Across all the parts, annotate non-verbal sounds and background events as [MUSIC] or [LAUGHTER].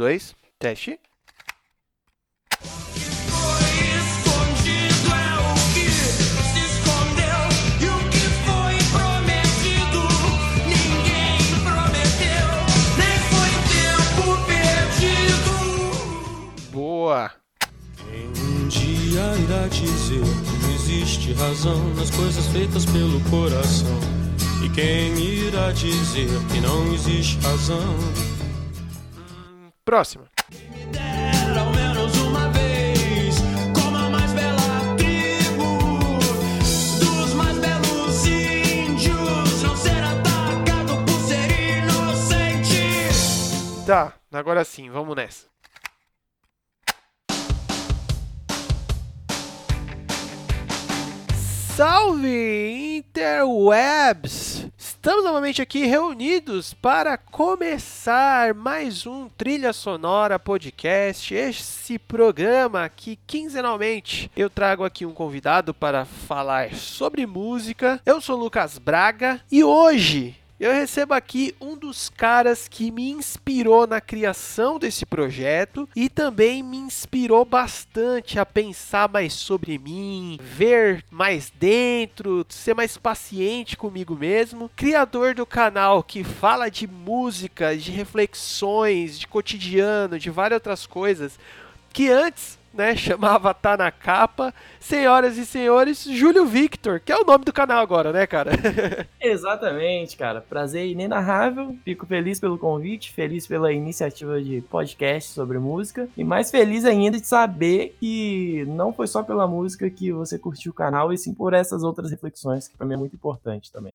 dois, teste. Boa! Um dia irá dizer que existe razão nas coisas feitas pelo coração. E quem irá dizer que não existe razão? Próxima. Tá, agora sim, vamos nessa. Salve interwebs! Estamos novamente aqui reunidos para começar mais um Trilha Sonora Podcast, esse programa que quinzenalmente eu trago aqui um convidado para falar sobre música. Eu sou Lucas Braga e hoje eu recebo aqui um dos caras que me inspirou na criação desse projeto e também me inspirou bastante a pensar mais sobre mim, ver mais dentro, ser mais paciente comigo mesmo. Criador do canal que fala de música, de reflexões, de cotidiano, de várias outras coisas que antes né, [LAUGHS] chamava Tá na Capa. Senhoras e senhores, Júlio Victor, que é o nome do canal agora, né, cara? [LAUGHS] Exatamente, cara. Prazer inenarrável. Fico feliz pelo convite, feliz pela iniciativa de podcast sobre música e mais feliz ainda de saber que não foi só pela música que você curtiu o canal e sim por essas outras reflexões, que pra mim é muito importante também.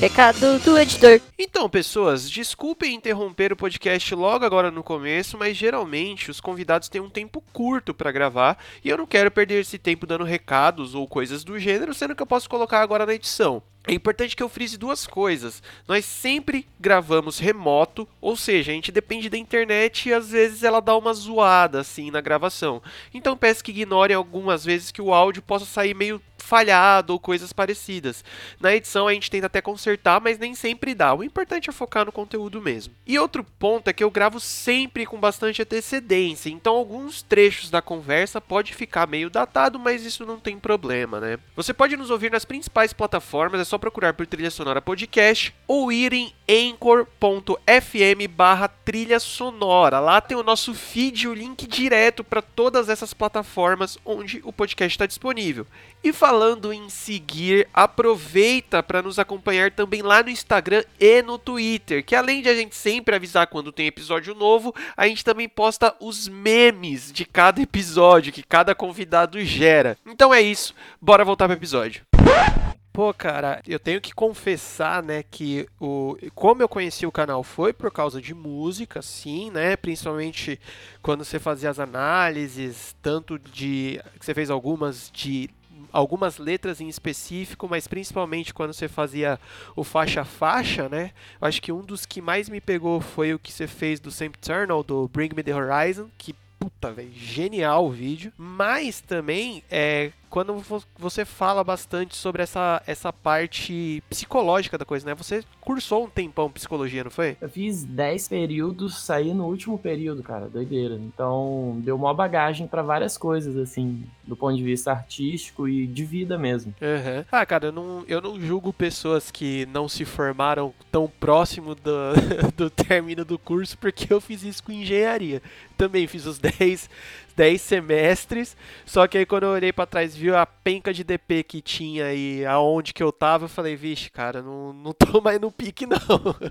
Recado do editor. Então, pessoas, desculpem interromper o podcast logo agora no começo, mas geralmente os convidados têm um tempo curto para gravar e eu não quero perder esse tempo dando recados ou coisas do gênero, sendo que eu posso colocar agora na edição. É importante que eu frise duas coisas. Nós sempre gravamos remoto, ou seja, a gente depende da internet e às vezes ela dá uma zoada assim na gravação. Então peço que ignorem algumas vezes que o áudio possa sair meio falhado ou coisas parecidas. Na edição a gente tenta até consertar, mas nem sempre dá. O importante é focar no conteúdo mesmo. E outro ponto é que eu gravo sempre com bastante antecedência, então alguns trechos da conversa pode ficar meio datado, mas isso não tem problema, né? Você pode nos ouvir nas principais plataformas, é só procurar por Trilha Sonora Podcast ou ir em anchor.fm barra trilha sonora. Lá tem o nosso feed, o link direto para todas essas plataformas onde o podcast está disponível. E falando em seguir, aproveita para nos acompanhar também lá no Instagram e no Twitter, que além de a gente sempre avisar quando tem episódio novo, a gente também posta os memes de cada episódio que cada convidado gera. Então é isso, bora voltar pro episódio. Pô, cara, eu tenho que confessar, né, que o como eu conheci o canal foi por causa de música, sim, né, principalmente quando você fazia as análises, tanto de que você fez algumas de algumas letras em específico, mas principalmente quando você fazia o faixa faixa, né? Eu acho que um dos que mais me pegou foi o que você fez do Sempiternal, do Bring Me The Horizon, que puta, velho, genial o vídeo. Mas também é quando você fala bastante sobre essa, essa parte psicológica da coisa, né? Você cursou um tempão psicologia, não foi? Eu fiz 10 períodos, saí no último período, cara, doideira. Então, deu uma bagagem para várias coisas, assim, do ponto de vista artístico e de vida mesmo. Uhum. Ah, cara, eu não, eu não julgo pessoas que não se formaram tão próximo do, [LAUGHS] do término do curso, porque eu fiz isso com engenharia. Também fiz os 10 10 semestres, só que aí quando eu olhei para trás viu a penca de DP que tinha e aonde que eu tava, eu falei, vixe, cara, não, não tô [LAUGHS] mais no pique não.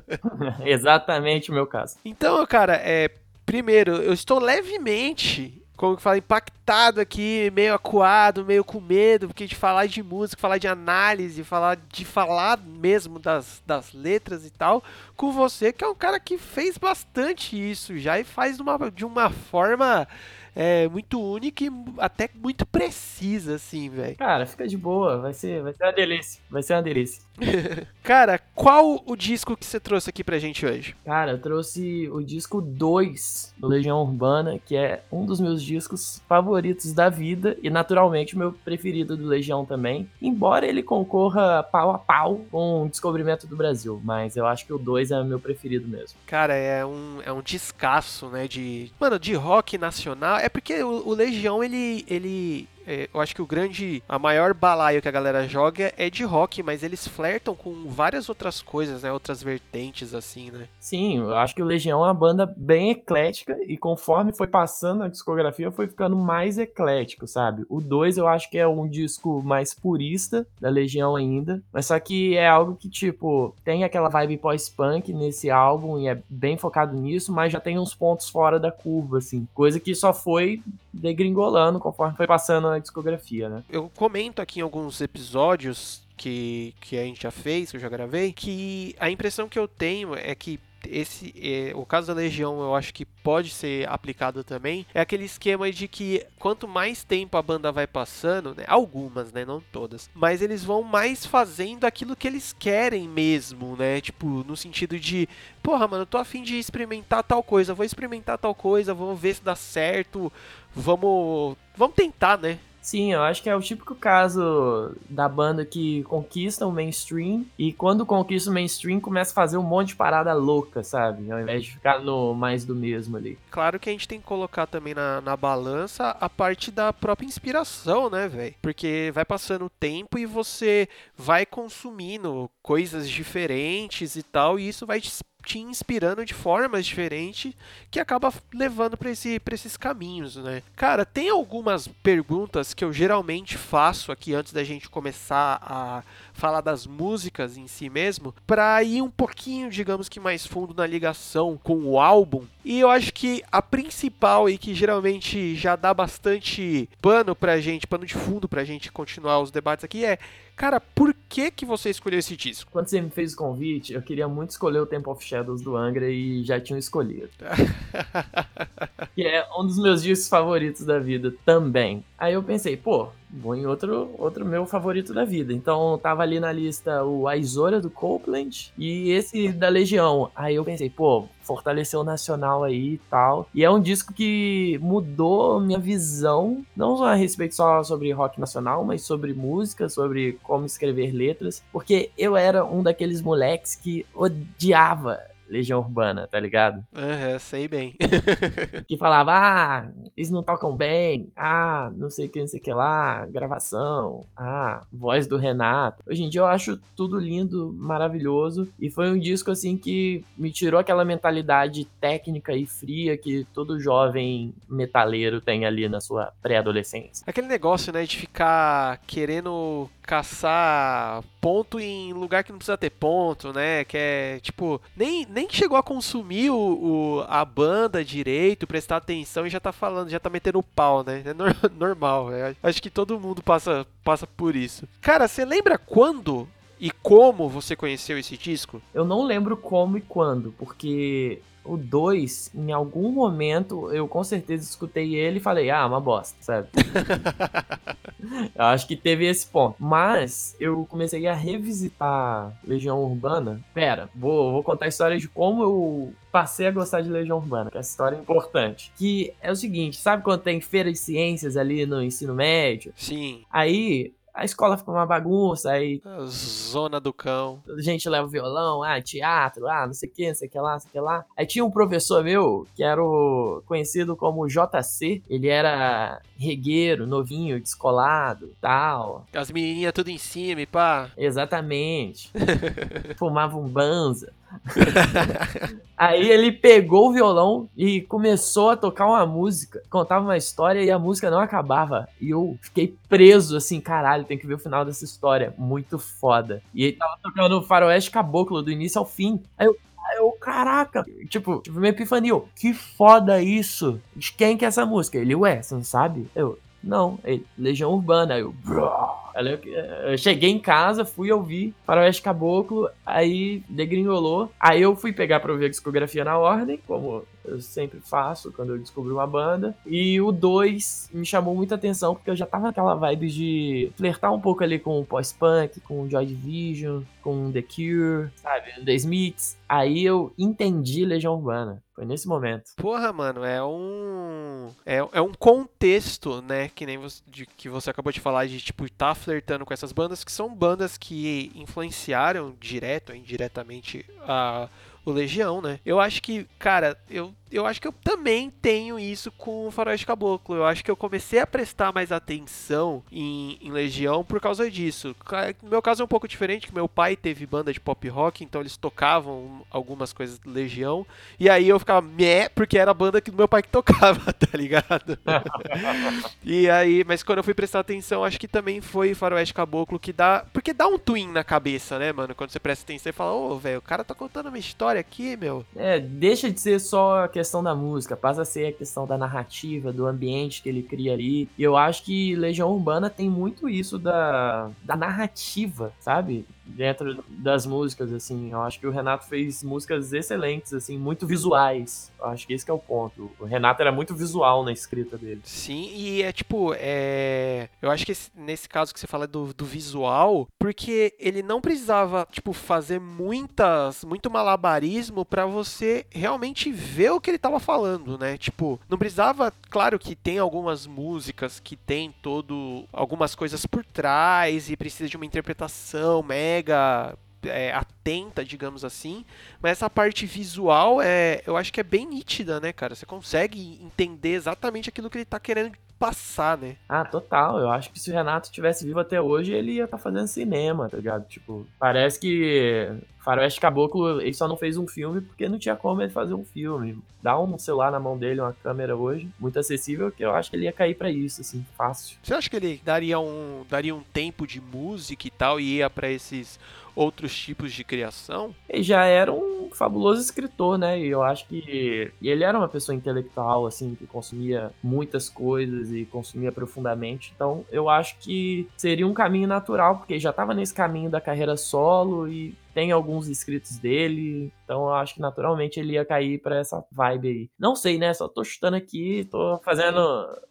[LAUGHS] Exatamente o meu caso. Então, cara, é, primeiro, eu estou levemente como que fala, impactado aqui, meio acuado, meio com medo, porque de falar de música, falar de análise, falar de falar mesmo das, das letras e tal, com você, que é um cara que fez bastante isso já e faz de uma, de uma forma é, muito única e até muito precisa, assim, velho. Cara, fica de boa, vai ser, vai ser uma delícia, vai ser uma delícia. [LAUGHS] Cara, qual o disco que você trouxe aqui pra gente hoje? Cara, eu trouxe o disco 2 do Legião Urbana, que é um dos meus discos favoritos da vida e, naturalmente, o meu preferido do Legião também. Embora ele concorra pau a pau com o Descobrimento do Brasil, mas eu acho que o 2 é o meu preferido mesmo. Cara, é um, é um descasso, né, de... Mano, de rock nacional. É porque o, o Legião, ele... ele é, eu acho que o grande, a maior balaio que a galera joga é de rock, mas eles flertam com várias outras coisas, né? Outras vertentes, assim, né? Sim, eu acho que o Legião é uma banda bem eclética e conforme foi passando a discografia foi ficando mais eclético, sabe? O 2 eu acho que é um disco mais purista da Legião ainda, mas só que é algo que, tipo, tem aquela vibe pós-punk nesse álbum e é bem focado nisso, mas já tem uns pontos fora da curva, assim. Coisa que só foi degringolando conforme foi passando a discografia, né? Eu comento aqui em alguns episódios que, que a gente já fez, que eu já gravei, que a impressão que eu tenho é que esse é, o caso da Legião eu acho que pode ser aplicado também é aquele esquema de que quanto mais tempo a banda vai passando né, algumas né não todas mas eles vão mais fazendo aquilo que eles querem mesmo né tipo no sentido de porra mano eu tô afim de experimentar tal coisa vou experimentar tal coisa vamos ver se dá certo vamos vamos tentar né Sim, eu acho que é o típico caso da banda que conquista o mainstream e quando conquista o mainstream começa a fazer um monte de parada louca, sabe? Ao invés de ficar no mais do mesmo ali. Claro que a gente tem que colocar também na, na balança a parte da própria inspiração, né, velho? Porque vai passando o tempo e você vai consumindo coisas diferentes e tal, e isso vai te te inspirando de formas diferentes que acaba levando para esse, esses caminhos, né? Cara, tem algumas perguntas que eu geralmente faço aqui antes da gente começar a falar das músicas em si mesmo, para ir um pouquinho, digamos que mais fundo na ligação com o álbum. E eu acho que a principal e que geralmente já dá bastante pano pra gente, pano de fundo pra gente continuar os debates aqui é Cara, por que que você escolheu esse disco? Quando você me fez o convite, eu queria muito escolher o Temple of Shadows do Angra e já tinha escolhido. [LAUGHS] que é um dos meus discos favoritos da vida também. Aí eu pensei, pô, vou em outro, outro meu favorito da vida. Então tava ali na lista o Aizora do Copeland e esse da Legião. Aí eu pensei, pô, fortaleceu o nacional aí e tal. E é um disco que mudou minha visão, não só a respeito só sobre rock nacional, mas sobre música, sobre como escrever letras, porque eu era um daqueles moleques que odiava Legião Urbana, tá ligado? Aham, sei bem. [LAUGHS] que falava, ah, eles não tocam bem, ah, não sei o que, não sei o que lá, gravação, ah, voz do Renato. Hoje em dia eu acho tudo lindo, maravilhoso, e foi um disco assim que me tirou aquela mentalidade técnica e fria que todo jovem metaleiro tem ali na sua pré-adolescência. Aquele negócio, né, de ficar querendo caçar ponto em lugar que não precisa ter ponto, né? Que é tipo, nem, nem chegou a consumir o, o, a banda direito, prestar atenção e já tá falando, já tá metendo o pau, né? É nor- [LAUGHS] normal, é. acho que todo mundo passa, passa por isso. Cara, você lembra quando e como você conheceu esse disco? Eu não lembro como e quando, porque o 2, em algum momento, eu com certeza escutei ele e falei, ah, uma bosta, sabe? [LAUGHS] eu acho que teve esse ponto. Mas eu comecei a revisitar Legião Urbana. Pera, vou, vou contar a história de como eu passei a gostar de Legião Urbana, que essa história é importante. Que é o seguinte, sabe quando tem feira de ciências ali no ensino médio? Sim, Aí a escola fica uma bagunça, aí a Zona do Cão. gente leva violão, ah, teatro, ah, não sei o que, não sei o que lá, não sei o que lá. Aí tinha um professor meu, que era o conhecido como JC, ele era regueiro, novinho, descolado, tal. As menininhas tudo em cima pá. Exatamente. [LAUGHS] Fumava um banza. [LAUGHS] Aí ele pegou o violão e começou a tocar uma música, contava uma história e a música não acabava. E eu fiquei preso assim, caralho, tem que ver o final dessa história. Muito foda. E ele tava tocando o Faroeste Caboclo do início ao fim. Aí eu, eu caraca, tipo, tipo, minha epifania, eu, que foda isso. De quem que é essa música? Ele, ué, você não sabe? Eu, não, ele, Legião Urbana. Aí eu. Aí eu, cheguei em casa, fui ouvir Faroeste Caboclo, aí degringolou. Aí eu fui pegar pra ouvir a discografia na ordem, como eu sempre faço quando eu descubro uma banda. E o 2 me chamou muita atenção porque eu já tava naquela vibe de flertar um pouco ali com o pós-punk, com o Joy Division, com The Cure, sabe, The Smiths. Aí eu entendi Legião Urbana. Foi nesse momento. Porra, mano, é um. É, é um contexto, né? Que nem você, de, que você acabou de falar, de tipo, tá flertando com essas bandas, que são bandas que influenciaram direto ou indiretamente a o Legião, né? Eu acho que, cara, eu, eu acho que eu também tenho isso com o Faroeste Caboclo. Eu acho que eu comecei a prestar mais atenção em, em Legião por causa disso. No meu caso é um pouco diferente, que meu pai teve banda de pop rock, então eles tocavam algumas coisas do Legião. E aí eu ficava meh, porque era a banda que do meu pai que [LAUGHS] tocava, tá ligado? [LAUGHS] e aí, mas quando eu fui prestar atenção, acho que também foi Faroeste Caboclo que dá. Porque dá um twin na cabeça, né, mano? Quando você presta atenção e fala, ô, oh, velho, o cara tá contando uma história aqui, meu. É, deixa de ser só a questão da música, passa a ser a questão da narrativa, do ambiente que ele cria ali. E eu acho que Legião Urbana tem muito isso da, da narrativa, sabe? Dentro das músicas, assim. Eu acho que o Renato fez músicas excelentes, assim, muito visuais. Eu acho que esse que é o ponto. O Renato era muito visual na escrita dele. Sim, e é tipo, é... eu acho que esse, nesse caso que você fala do, do visual, porque ele não precisava, tipo, fazer muitas, muito malabarismo para você realmente ver o que ele tava falando, né? Tipo, não precisava, claro que tem algumas músicas que tem todo algumas coisas por trás e precisa de uma interpretação média mega é, atenta, digamos assim, mas essa parte visual é, eu acho que é bem nítida, né, cara? Você consegue entender exatamente aquilo que ele tá querendo passar, né? Ah, total. Eu acho que se o Renato tivesse vivo até hoje, ele ia estar tá fazendo cinema, tá ligado? Tipo, parece que Faroeste Caboclo, ele só não fez um filme porque não tinha como ele fazer um filme. Dá um celular na mão dele, uma câmera hoje, muito acessível, que eu acho que ele ia cair para isso, assim, fácil. Você acha que ele daria um, daria um tempo de música e tal e ia para esses outros tipos de criação? Ele já era um fabuloso escritor, né? E eu acho que ele era uma pessoa intelectual, assim, que consumia muitas coisas e consumia profundamente. Então, eu acho que seria um caminho natural, porque já estava nesse caminho da carreira solo e tem alguns inscritos dele, então eu acho que naturalmente ele ia cair para essa vibe aí. Não sei, né? Só tô chutando aqui, tô fazendo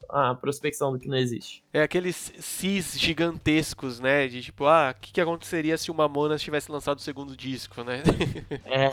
a prospecção do que não existe. É aqueles cis gigantescos, né? De tipo, ah, o que, que aconteceria se o Mamonas tivesse lançado o segundo disco, né? [LAUGHS] é,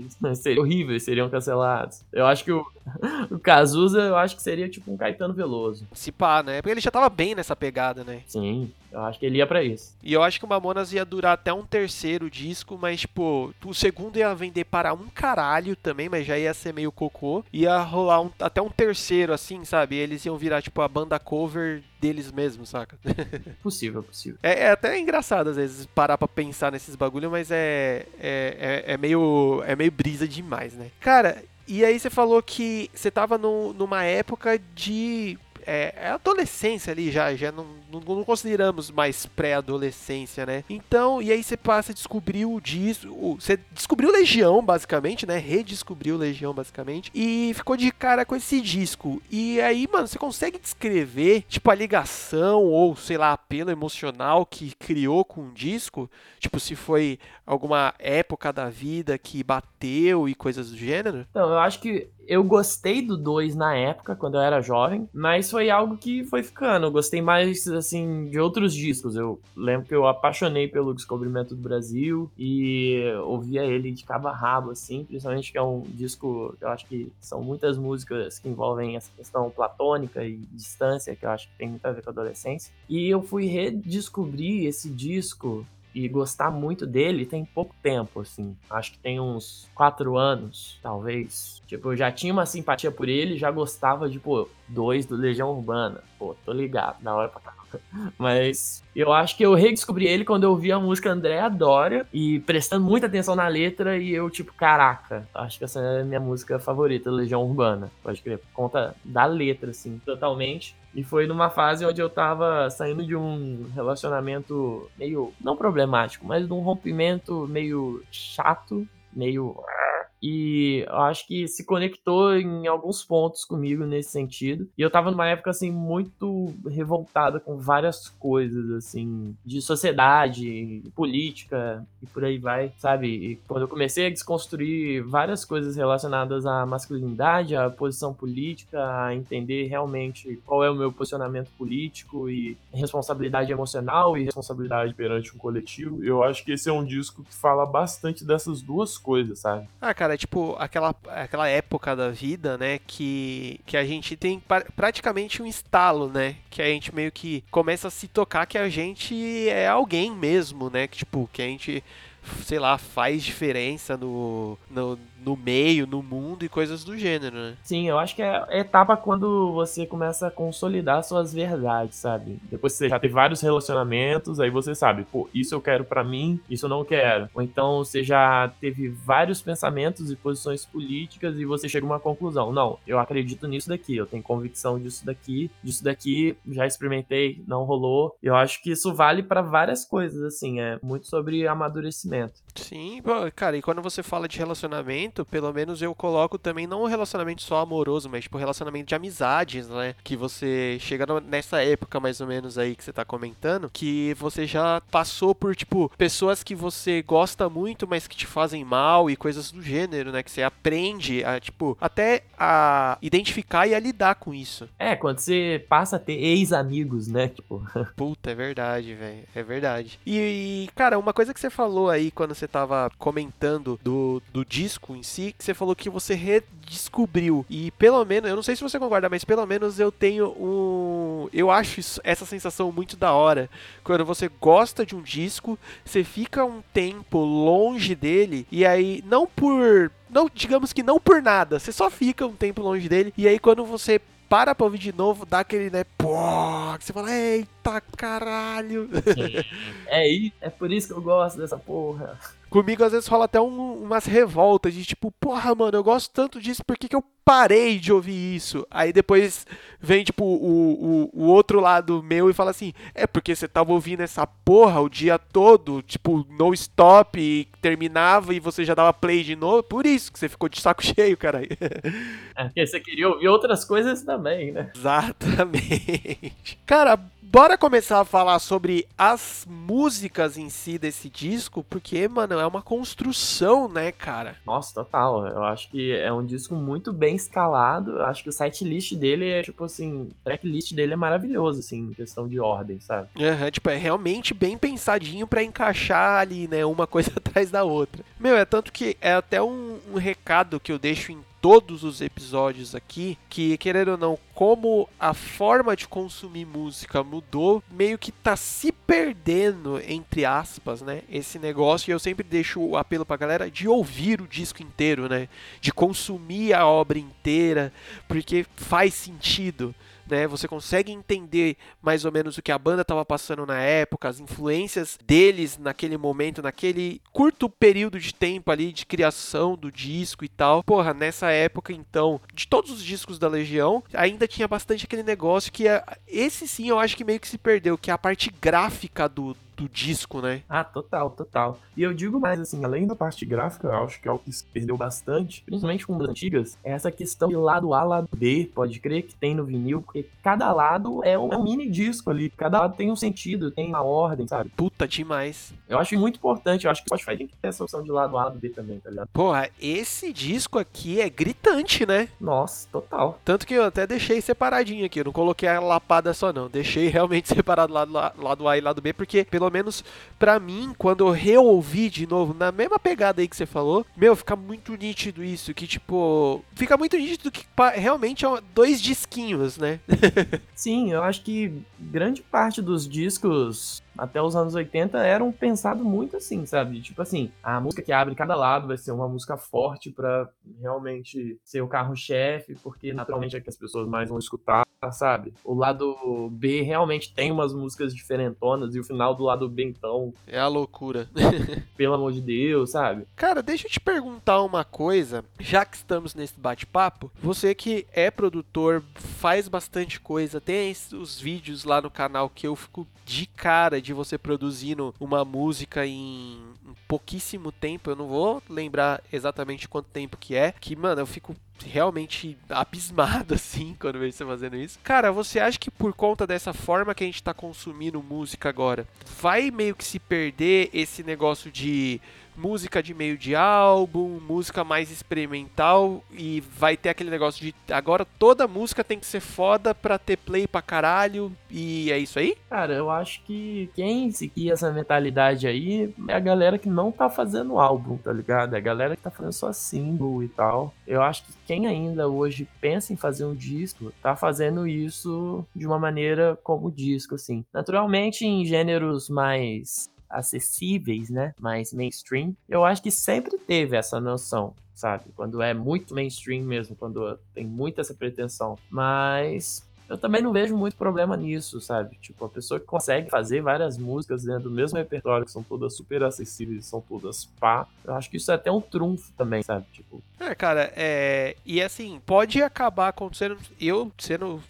[LAUGHS] seria horrível, seriam cancelados. Eu acho que o, [LAUGHS] o Cazuza, eu acho que seria tipo um Caetano Veloso. Se pá, né? Porque ele já tava bem nessa pegada, né? Sim, eu acho que ele ia para isso. E eu acho que o Mamonas ia durar até um terceiro disco, mas, tipo, o segundo ia vender para um caralho também, mas já ia ser meio cocô. Ia rolar um, até um terceiro, assim, sabe? Eles iam virar, tipo, a banda cover deles mesmos, saca? [LAUGHS] Possível, possível. É, é, até engraçado, às vezes, parar pra pensar nesses bagulho, mas é, é, é, é, meio, é meio brisa demais, né? Cara, e aí você falou que você tava no, numa época de é, é adolescência ali já, já não, não, não consideramos mais pré-adolescência, né? Então, e aí você passa a descobrir o disco, você descobriu Legião, basicamente, né? Redescobriu Legião, basicamente, e ficou de cara com esse disco. E aí, mano, você consegue descrever, tipo, a ligação ou, sei lá, apelo emocional que criou com o disco? Tipo, se foi alguma época da vida que bateu e coisas do gênero? Então, eu acho que eu gostei do 2 na época, quando eu era jovem, mas foi algo que foi ficando. Eu gostei mais, assim, de outros discos. Eu lembro que eu apaixonei pelo Descobrimento do Brasil e ouvia ele de cabo a rabo, assim, principalmente que é um disco, eu acho que são muitas músicas que envolvem essa questão platônica e distância, que eu acho que tem muito a ver com a adolescência. E eu fui redescobrir esse disco e gostar muito dele tem pouco tempo, assim. Acho que tem uns quatro anos, talvez. Tipo, eu já tinha uma simpatia por ele, já gostava de, pô, dois do Legião Urbana. Pô, tô ligado, na hora pra caramba. Mas eu acho que eu redescobri ele quando eu ouvi a música Andréa Dória e prestando muita atenção na letra e eu, tipo, caraca, acho que essa é a minha música favorita, Legião Urbana. Pode crer, por conta da letra, assim, totalmente. E foi numa fase onde eu tava saindo de um relacionamento meio, não problemático, mas de um rompimento meio chato, meio E acho que se conectou em alguns pontos comigo nesse sentido. E eu tava numa época, assim, muito revoltada com várias coisas, assim, de sociedade, política e por aí vai, sabe? E quando eu comecei a desconstruir várias coisas relacionadas à masculinidade, à posição política, a entender realmente qual é o meu posicionamento político e responsabilidade emocional e responsabilidade perante um coletivo, eu acho que esse é um disco que fala bastante dessas duas coisas, sabe? Ah, cara, é tipo aquela, aquela época da vida, né, que, que a gente tem pa- praticamente um estalo, né, que a gente meio que começa a se tocar que a gente é alguém mesmo, né, que tipo, que a gente, sei lá, faz diferença no, no, no meio, no mundo e coisas do gênero, né. Sim, eu acho que é a etapa quando você começa a consolidar suas verdades, sabe? Depois você já teve vários relacionamentos, aí você sabe, pô, isso eu quero pra mim, isso eu não quero. Ou então você já teve vários pensamentos e posições políticas e você chega a uma conclusão. Não, eu acredito nisso daqui, eu tenho convicção disso daqui, disso daqui, já experimentei, não rolou. Eu acho que isso vale pra várias coisas, assim, é muito sobre amadurecimento. Sim, cara, e quando você fala de relacionamento, pelo menos eu coloco também não um relacionamento só amoroso, mas tipo relacionamento de amizades, né? Que você chega nessa época mais ou menos aí que você tá comentando, que você já passou por tipo pessoas que você gosta muito, mas que te fazem mal e coisas do gênero, né? Que você aprende a tipo até a identificar e a lidar com isso. É, quando você passa a ter ex-amigos, né? Tipo, [LAUGHS] Puta, é verdade, velho. É verdade. E, e, cara, uma coisa que você falou aí quando você tava comentando do, do disco em si, que você falou que você redescobriu. E pelo menos, eu não sei se você concorda, mas pelo menos eu tenho um. Eu acho isso- essa sensação muito da hora. Quando você gosta de um disco, você fica um tempo longe dele, e aí, não por. Não, digamos que não por nada, você só fica um tempo longe dele, e aí quando você para pra ouvir de novo, dá aquele, né, pô, que você fala, eita caralho. é, i- é por isso que eu gosto dessa porra. Comigo às vezes rola até um- umas revoltas de tipo, porra, mano, eu gosto tanto disso, por que, que eu parei de ouvir isso? Aí depois vem, tipo, o, o, o outro lado meu e fala assim, é porque você tava ouvindo essa porra o dia todo, tipo, no stop, e terminava e você já dava play de novo, por isso que você ficou de saco [LAUGHS] cheio, caralho. É porque você queria ouvir outras coisas também, né? Exatamente. Cara, bora começar a falar sobre as músicas em si desse disco, porque, mano, é uma construção, né, cara? Nossa, total. Eu acho que é um disco muito bem escalado. Eu acho que o setlist dele é, tipo assim, o tracklist dele é maravilhoso, assim, em questão de ordem, sabe? Aham, tipo, é realmente bem pensadinho pra encaixar ali, né, uma [LAUGHS] coisa atrás da outra. Meu, é tanto que é até um, um recado que eu deixo em todos os episódios aqui, que querendo ou não, como a forma de consumir música mudou, meio que tá se perdendo, entre aspas, né, esse negócio, e eu sempre deixo o apelo pra galera de ouvir o disco inteiro, né, de consumir a obra inteira, porque faz sentido, né, você consegue entender mais ou menos o que a banda estava passando na época, as influências deles naquele momento, naquele curto período de tempo ali de criação do disco e tal. Porra, nessa época então, de todos os discos da Legião, ainda tinha bastante aquele negócio que é, esse sim eu acho que meio que se perdeu, que é a parte gráfica do, do disco, né? Ah, total, total. E eu digo mais assim, além da parte gráfica, eu acho que é o que se perdeu bastante, principalmente com as antigas, é essa questão de lado A, lado B, pode crer que tem no vinil, porque cada lado é um, é um mini disco ali, cada lado tem um sentido, tem uma ordem, sabe? Puta demais. Eu acho muito importante, eu acho que o Spotify tem que ter essa opção de lado A, lado B também, tá ligado? Porra, esse disco aqui é gritante, né? Nossa, total. Tanto que eu até deixei separadinho aqui, eu não coloquei a lapada só não, deixei [LAUGHS] realmente separado lado, lado A e lado B, porque pelo menos pra mim, quando eu reouvi de novo, na mesma pegada aí que você falou, meu, fica muito nítido isso, que tipo, fica muito nítido que realmente é dois disquinhos, né? [LAUGHS] Sim, eu acho que grande parte dos discos até os anos 80 eram pensados muito assim, sabe? Tipo assim, a música que abre cada lado vai ser uma música forte pra realmente ser o carro-chefe, porque naturalmente é que as pessoas mais vão escutar, sabe? O lado B realmente tem umas músicas diferentonas e o final do lado B então, É a loucura. [LAUGHS] pelo amor de Deus, sabe? Cara, deixa eu te perguntar uma coisa, já que estamos nesse bate-papo, você que é produtor, faz bastante coisa, tem os vídeos lá no canal que eu fico de cara de de você produzindo uma música em pouquíssimo tempo, eu não vou lembrar exatamente quanto tempo que é, que, mano, eu fico realmente abismado, [LAUGHS] assim, quando vejo você fazendo isso. Cara, você acha que por conta dessa forma que a gente tá consumindo música agora, vai meio que se perder esse negócio de música de meio de álbum, música mais experimental e vai ter aquele negócio de agora toda música tem que ser foda pra ter play pra caralho e é isso aí? Cara, eu acho que quem seguir essa mentalidade aí é a galera que não tá fazendo álbum, tá ligado? É a galera que tá fazendo só single e tal. Eu acho que quem ainda hoje pensa em fazer um disco, tá fazendo isso de uma maneira como disco, assim. Naturalmente, em gêneros mais acessíveis, né? Mais mainstream, eu acho que sempre teve essa noção, sabe? Quando é muito mainstream mesmo, quando tem muita essa pretensão. Mas eu também não vejo muito problema nisso, sabe? Tipo, a pessoa que consegue fazer várias músicas dentro do mesmo repertório, que são todas super acessíveis, são todas pá. Eu acho que isso é até um trunfo também, sabe? Tipo, É, cara, é. E assim, pode acabar acontecendo. Eu sendo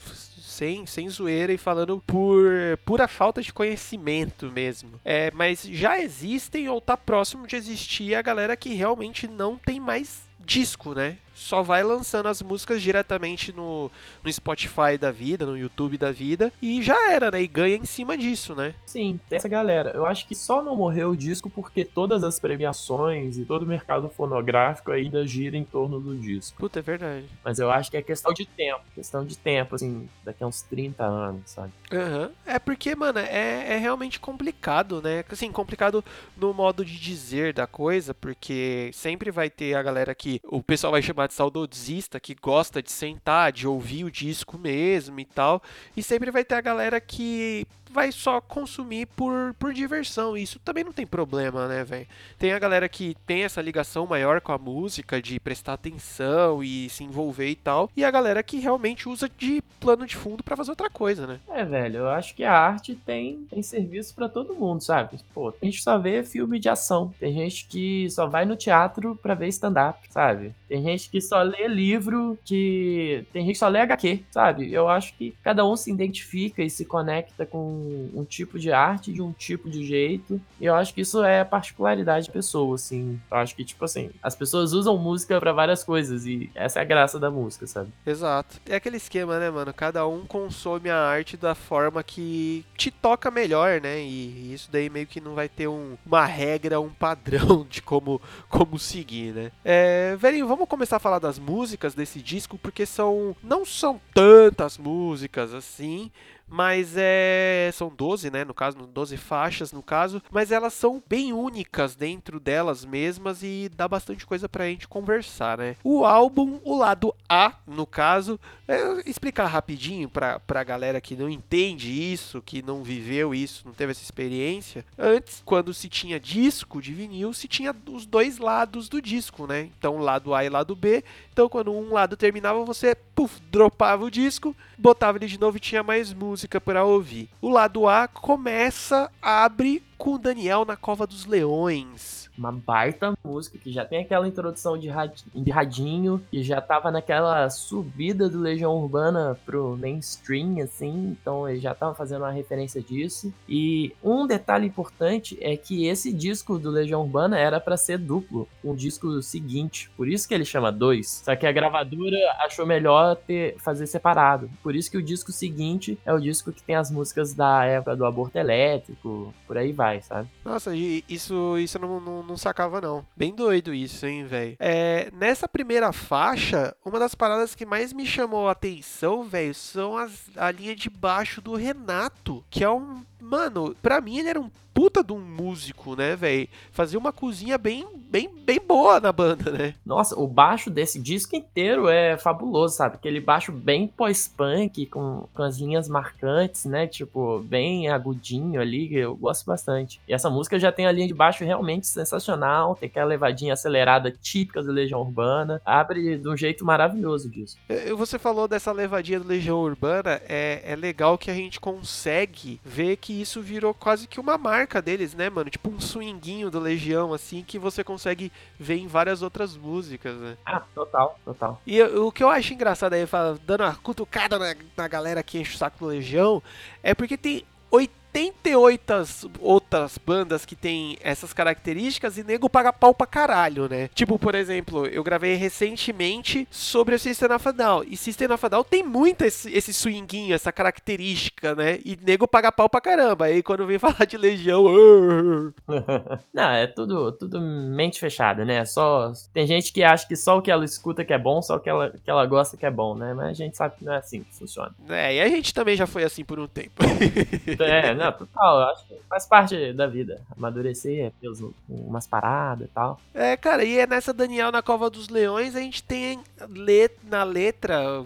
sem, sem zoeira e falando por pura falta de conhecimento mesmo. É, mas já existem ou tá próximo de existir a galera que realmente não tem mais disco, né? Só vai lançando as músicas diretamente no, no Spotify da vida, no YouTube da vida, e já era, né? E ganha em cima disso, né? Sim, tem essa galera. Eu acho que só não morreu o disco porque todas as premiações e todo o mercado fonográfico ainda gira em torno do disco. Puta, é verdade. Mas eu acho que é questão de tempo. Questão de tempo, assim, daqui a uns 30 anos, sabe? Aham. É porque, mano, é, é realmente complicado, né? Assim, complicado no modo de dizer da coisa, porque sempre vai ter a galera que o pessoal vai chamar de saudosista, que gosta de sentar, de ouvir o disco mesmo e tal. E sempre vai ter a galera que vai só consumir por, por diversão. E isso também não tem problema, né, velho? Tem a galera que tem essa ligação maior com a música, de prestar atenção e se envolver e tal. E a galera que realmente usa de plano de fundo pra fazer outra coisa, né? É, velho, eu acho que a arte tem, tem serviço pra todo mundo, sabe? Pô, tem gente só vê filme de ação. Tem gente que só vai no teatro pra ver stand-up, sabe? Tem gente que só lê livro, que. Tem gente que só lê HQ, sabe? Eu acho que cada um se identifica e se conecta com um tipo de arte de um tipo de jeito. E eu acho que isso é a particularidade da pessoa, assim. Eu acho que, tipo assim, as pessoas usam música pra várias coisas e essa é a graça da música, sabe? Exato. É aquele esquema, né, mano? Cada um consome a arte da forma que te toca melhor, né? E isso daí meio que não vai ter um- uma regra, um padrão [LAUGHS] de como, como seguir, né? É, velhinho, vamos começar a falar das músicas desse disco, porque são. Não são tantas músicas assim. Mas é. São 12, né? No caso, 12 faixas, no caso. Mas elas são bem únicas dentro delas mesmas e dá bastante coisa pra gente conversar, né? O álbum, o lado A, no caso, é, explicar rapidinho pra, pra galera que não entende isso, que não viveu isso, não teve essa experiência. Antes, quando se tinha disco de vinil, se tinha os dois lados do disco, né? Então, lado A e lado B. Então, quando um lado terminava, você, puf, dropava o disco, botava ele de novo e tinha mais música para ouvir. O lado A começa, abre com o Daniel na Cova dos Leões. Uma baita música que já tem aquela introdução de, radi- de radinho, que já tava naquela subida do Legião Urbana pro mainstream, assim, então ele já tava fazendo uma referência disso. E um detalhe importante é que esse disco do Legião Urbana era pra ser duplo, um disco seguinte, por isso que ele chama dois. Só que a gravadora achou melhor ter, fazer separado. Por isso que o disco seguinte é o disco que tem as músicas da época do aborto elétrico, por aí vai, sabe? Nossa, e isso, isso eu não, não, não sacava, não. Bem doido isso, hein, velho. É, nessa primeira faixa, uma das paradas que mais me chamou a atenção, velho, são as, a linha de baixo do Renato, que é um. Mano, pra mim ele era um puta de um músico, né, velho? Fazia uma cozinha bem, bem, bem boa na banda, né? Nossa, o baixo desse disco inteiro é fabuloso, sabe? Aquele baixo bem pós-punk, com, com as linhas marcantes, né? Tipo, bem agudinho ali, eu gosto bastante. E essa música já tem a linha de baixo realmente sensacional, tem aquela levadinha acelerada típica do Legião Urbana, abre de um jeito maravilhoso disso. Eh, Você falou dessa levadinha do Legião Urbana, é, é legal que a gente consegue ver que isso virou quase que uma marca deles, né, mano? Tipo um swinguinho do Legião, assim, que você consegue ver em várias outras músicas, né? Ah, total, total. E eu- o que eu acho engraçado aí, dando uma cutucada na, na galera que enche o saco do Legião, é porque tem 78 as- outras bandas que tem essas características e nego paga pau pra caralho, né? Tipo, por exemplo, eu gravei recentemente sobre o System of a Down. E System of a Down tem muito esse, esse swinguinho, essa característica, né? E nego paga pau pra caramba. Aí quando vem [LAUGHS] falar de Legião. [LAUGHS] Não, é tudo, tudo mente fechada, né? Só tem gente que acha que só o que ela escuta que é bom, só o que ela, que ela gosta que é bom, né? Mas a gente sabe que não é assim que funciona. É, e a gente também já foi assim por um tempo. É, [LAUGHS] não, total, eu acho que faz parte da vida. Amadurecer, uns- umas paradas e tal. É, cara, e é nessa Daniel na Cova dos Leões a gente tem le- na letra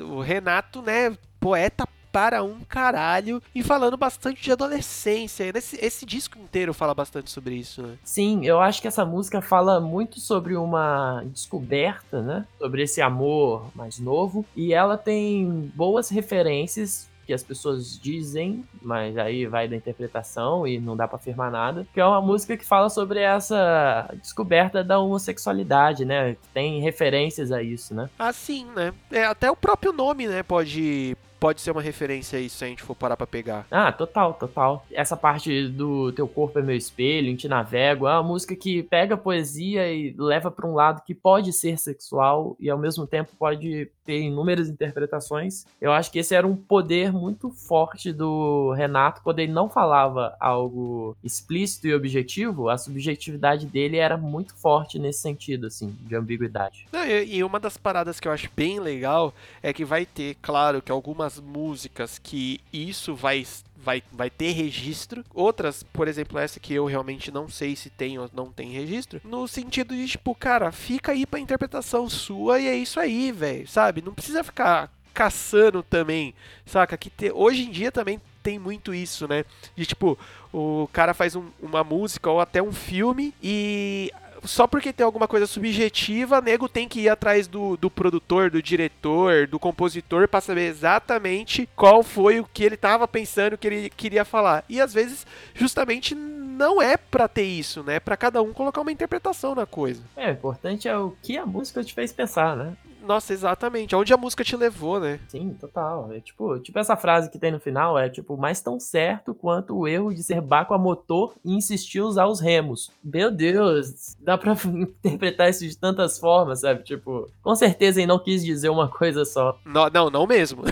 o Renato, né, poeta para um caralho e falando bastante de adolescência. Esse, esse disco inteiro fala bastante sobre isso, né? Sim, eu acho que essa música fala muito sobre uma descoberta, né? Sobre esse amor mais novo. E ela tem boas referências que as pessoas dizem, mas aí vai da interpretação e não dá pra afirmar nada. Que é uma música que fala sobre essa descoberta da homossexualidade, né? Tem referências a isso, né? Assim, né? É, até o próprio nome, né, pode, pode ser uma referência a isso se a gente for parar pra pegar. Ah, total, total. Essa parte do Teu Corpo é Meu Espelho, Em Te Navego, é uma música que pega a poesia e leva pra um lado que pode ser sexual e ao mesmo tempo pode ter inúmeras interpretações. Eu acho que esse era um poder muito forte do Renato quando ele não falava algo explícito e objetivo, a subjetividade dele era muito forte nesse sentido, assim, de ambiguidade. Não, e, e uma das paradas que eu acho bem legal é que vai ter, claro, que algumas músicas que isso vai, vai, vai ter registro. Outras, por exemplo, essa que eu realmente não sei se tem ou não tem registro. No sentido de, tipo, cara, fica aí pra interpretação sua e é isso aí, velho, sabe? Não precisa ficar caçando também, saca? Que te- hoje em dia também tem muito isso, né? De tipo, o cara faz um- uma música ou até um filme e só porque tem alguma coisa subjetiva, nego tem que ir atrás do, do produtor, do diretor, do compositor pra saber exatamente qual foi o que ele tava pensando, o que ele queria falar. E às vezes, justamente, não é pra ter isso, né? É Pra cada um colocar uma interpretação na coisa. É, o importante é o que a música te fez pensar, né? Nossa, exatamente. Aonde a música te levou, né? Sim, total. É tipo, tipo essa frase que tem no final é tipo, mais tão certo quanto o erro de ser baco a motor e insistir usar os remos. Meu Deus, dá pra [LAUGHS] interpretar isso de tantas formas, sabe? Tipo, com certeza ele não quis dizer uma coisa só. Não, não, não mesmo.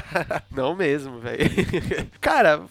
[LAUGHS] não mesmo, velho. [LAUGHS] Cara,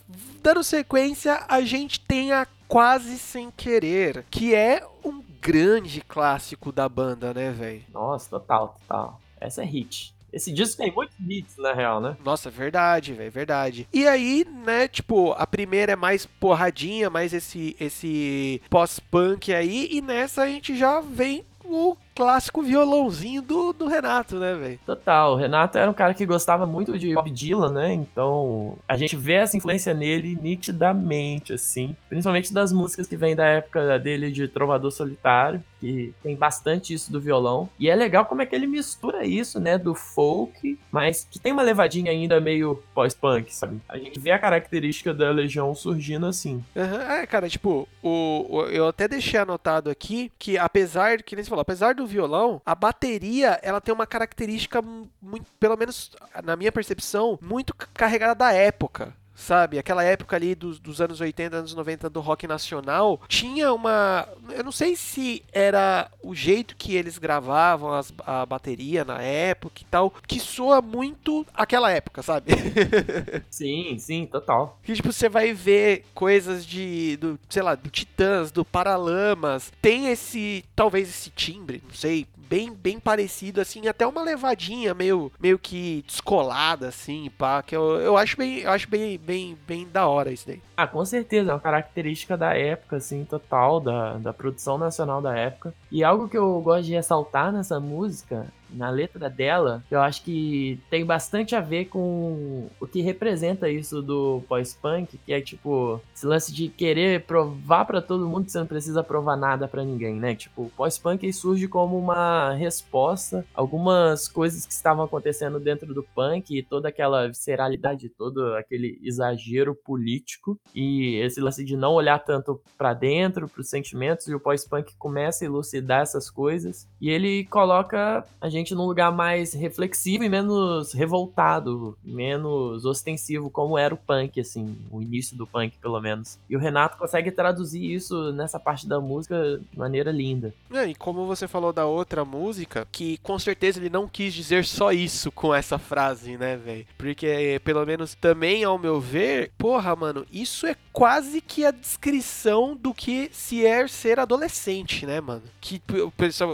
dando sequência, a gente tem a Quase Sem Querer, que é um grande clássico da banda, né, velho? Nossa, total, total. Essa é hit. Esse disco tem muitos hits, na real, né? Nossa, verdade, velho, verdade. E aí, né, tipo, a primeira é mais porradinha, mais esse esse pós-punk aí, e nessa a gente já vem o clássico violãozinho do, do Renato, né, velho? Total. O Renato era um cara que gostava muito de Bob Dylan, né? Então a gente vê essa influência nele nitidamente, assim. Principalmente das músicas que vêm da época dele de Trovador Solitário, que tem bastante isso do violão. E é legal como é que ele mistura isso, né? Do folk, mas que tem uma levadinha ainda meio pós-punk, sabe? A gente vê a característica da Legião surgindo assim. Aham, É, cara, tipo, o, o- eu até deixei anotado aqui que apesar, que nem você falou, apesar do violão, a bateria, ela tem uma característica muito, pelo menos na minha percepção, muito carregada da época. Sabe, aquela época ali dos, dos anos 80, anos 90 do rock nacional, tinha uma. Eu não sei se era o jeito que eles gravavam as- a bateria na época e tal, que soa muito aquela época, sabe? [LAUGHS] Sim, sim, total. Que, tipo, você vai ver coisas de, do, sei lá, do Titãs, do Paralamas. Tem esse, talvez esse timbre, não sei, bem, bem parecido, assim, até uma levadinha meio, meio que descolada, assim, pá, que eu, eu acho bem, eu acho bem, bem, bem da hora isso daí. Ah, com certeza, é uma característica da época, assim, total, da, da produção nacional da época. E algo que eu gosto de ressaltar nessa música, na letra dela, eu acho que tem bastante a ver com o que representa isso do pós-punk, que é tipo, esse lance de querer provar pra todo mundo que você não precisa provar nada pra ninguém, né? Tipo, o pós-punk surge como uma resposta a algumas coisas que estavam acontecendo dentro do punk e toda aquela visceralidade, todo aquele exagero político E esse lance de não olhar tanto pra dentro, pros sentimentos, e o pós-punk começa a elucidar essas coisas. E ele coloca a gente num lugar mais reflexivo e menos revoltado, menos ostensivo, como era o punk, assim, o início do punk, pelo menos. E o Renato consegue traduzir isso nessa parte da música de maneira linda. É, e como você falou da outra música, que com certeza ele não quis dizer só isso com essa frase, né, velho? Porque, pelo menos também, ao meu ver, porra, mano, isso é quase que a descrição do que se é ser adolescente, né, mano? Que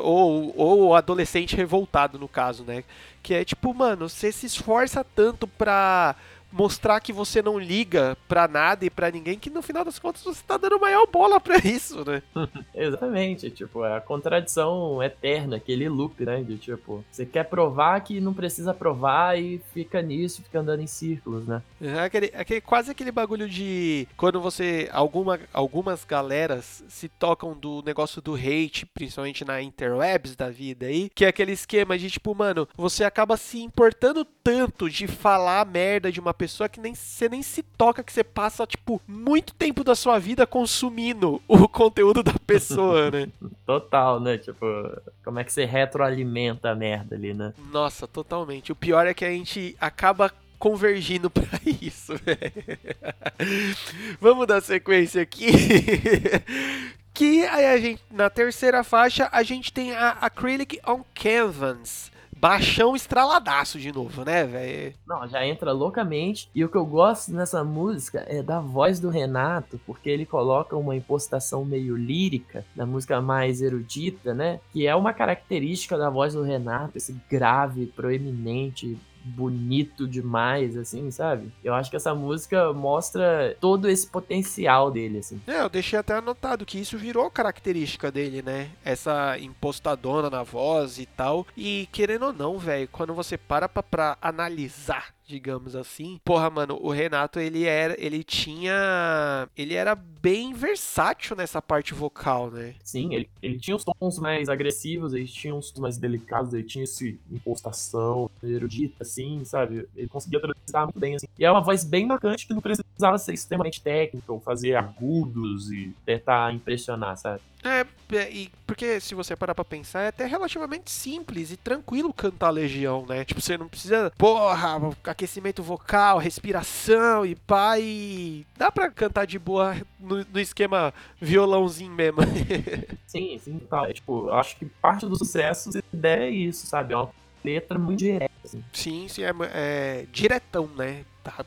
ou, ou adolescente revoltado, no caso, né? Que é tipo, mano, você se esforça tanto pra mostrar que você não liga pra nada e pra ninguém, que no final das contas você tá dando maior bola pra isso, né? [LAUGHS] Exatamente, tipo, é a contradição eterna, aquele loop, né? De tipo, você quer provar que não precisa provar e fica nisso, fica andando em círculos, né? É aquele, aquele, quase aquele bagulho de quando você. Alguma, algumas galeras se tocam do negócio do hate, principalmente na interwebs da vida aí, que é aquele esquema de tipo, mano, você acaba se importando tanto de falar merda de uma pessoa que nem você nem se toca, que você passa, tipo, muito tempo da sua vida consumindo o [LAUGHS] conteúdo da pessoa, né? [LAUGHS] Total, né? Tipo, como é que você retroalimenta a merda ali, né? Nossa, totalmente. O pior é que a gente acaba convergindo [LAUGHS] pra isso, velho. Vamos dar sequência aqui. que aí a gente, na terceira faixa, a gente tem a Acrylic on Canvas. Baixão estraladaço de novo, né, velho? Não, já entra loucamente. E o que eu gosto nessa música é da voz do Renato, porque ele coloca uma impostação meio lírica, da música mais erudita, né? Que é uma característica da voz do Renato, esse grave, proeminente, bonito demais, assim, sabe? Eu acho que essa música mostra todo esse potencial dele, assim. É, eu deixei até anotado que isso virou característica dele, né? Essa impostadona na voz e tal. E querendo ou não, velho, quando você para pra, pra analisar digamos assim. Porra, mano, o Renato, ele era, ele tinha, ele era bem versátil nessa parte vocal, né? Sim, ele, ele tinha os tons mais agressivos, ele tinha uns tons mais delicados, ele tinha esse impostação erudita, assim, sabe? Ele conseguia traduzir muito bem, assim. E é uma voz bem marcante que não precisava ser extremamente técnica ou fazer agudos e tentar impressionar, sabe? É, é, e porque se você parar pra pensar, é até relativamente simples e tranquilo cantar Legião, né? Tipo, você não precisa, porra, aquecimento vocal, respiração e pá, e dá pra cantar de boa no, no esquema violãozinho mesmo. [LAUGHS] Sim, sim, tá. É, tipo, eu acho que parte do sucesso se der é isso, sabe? É uma letra muito direta, assim. sim, sim, é, é diretão, né? Tá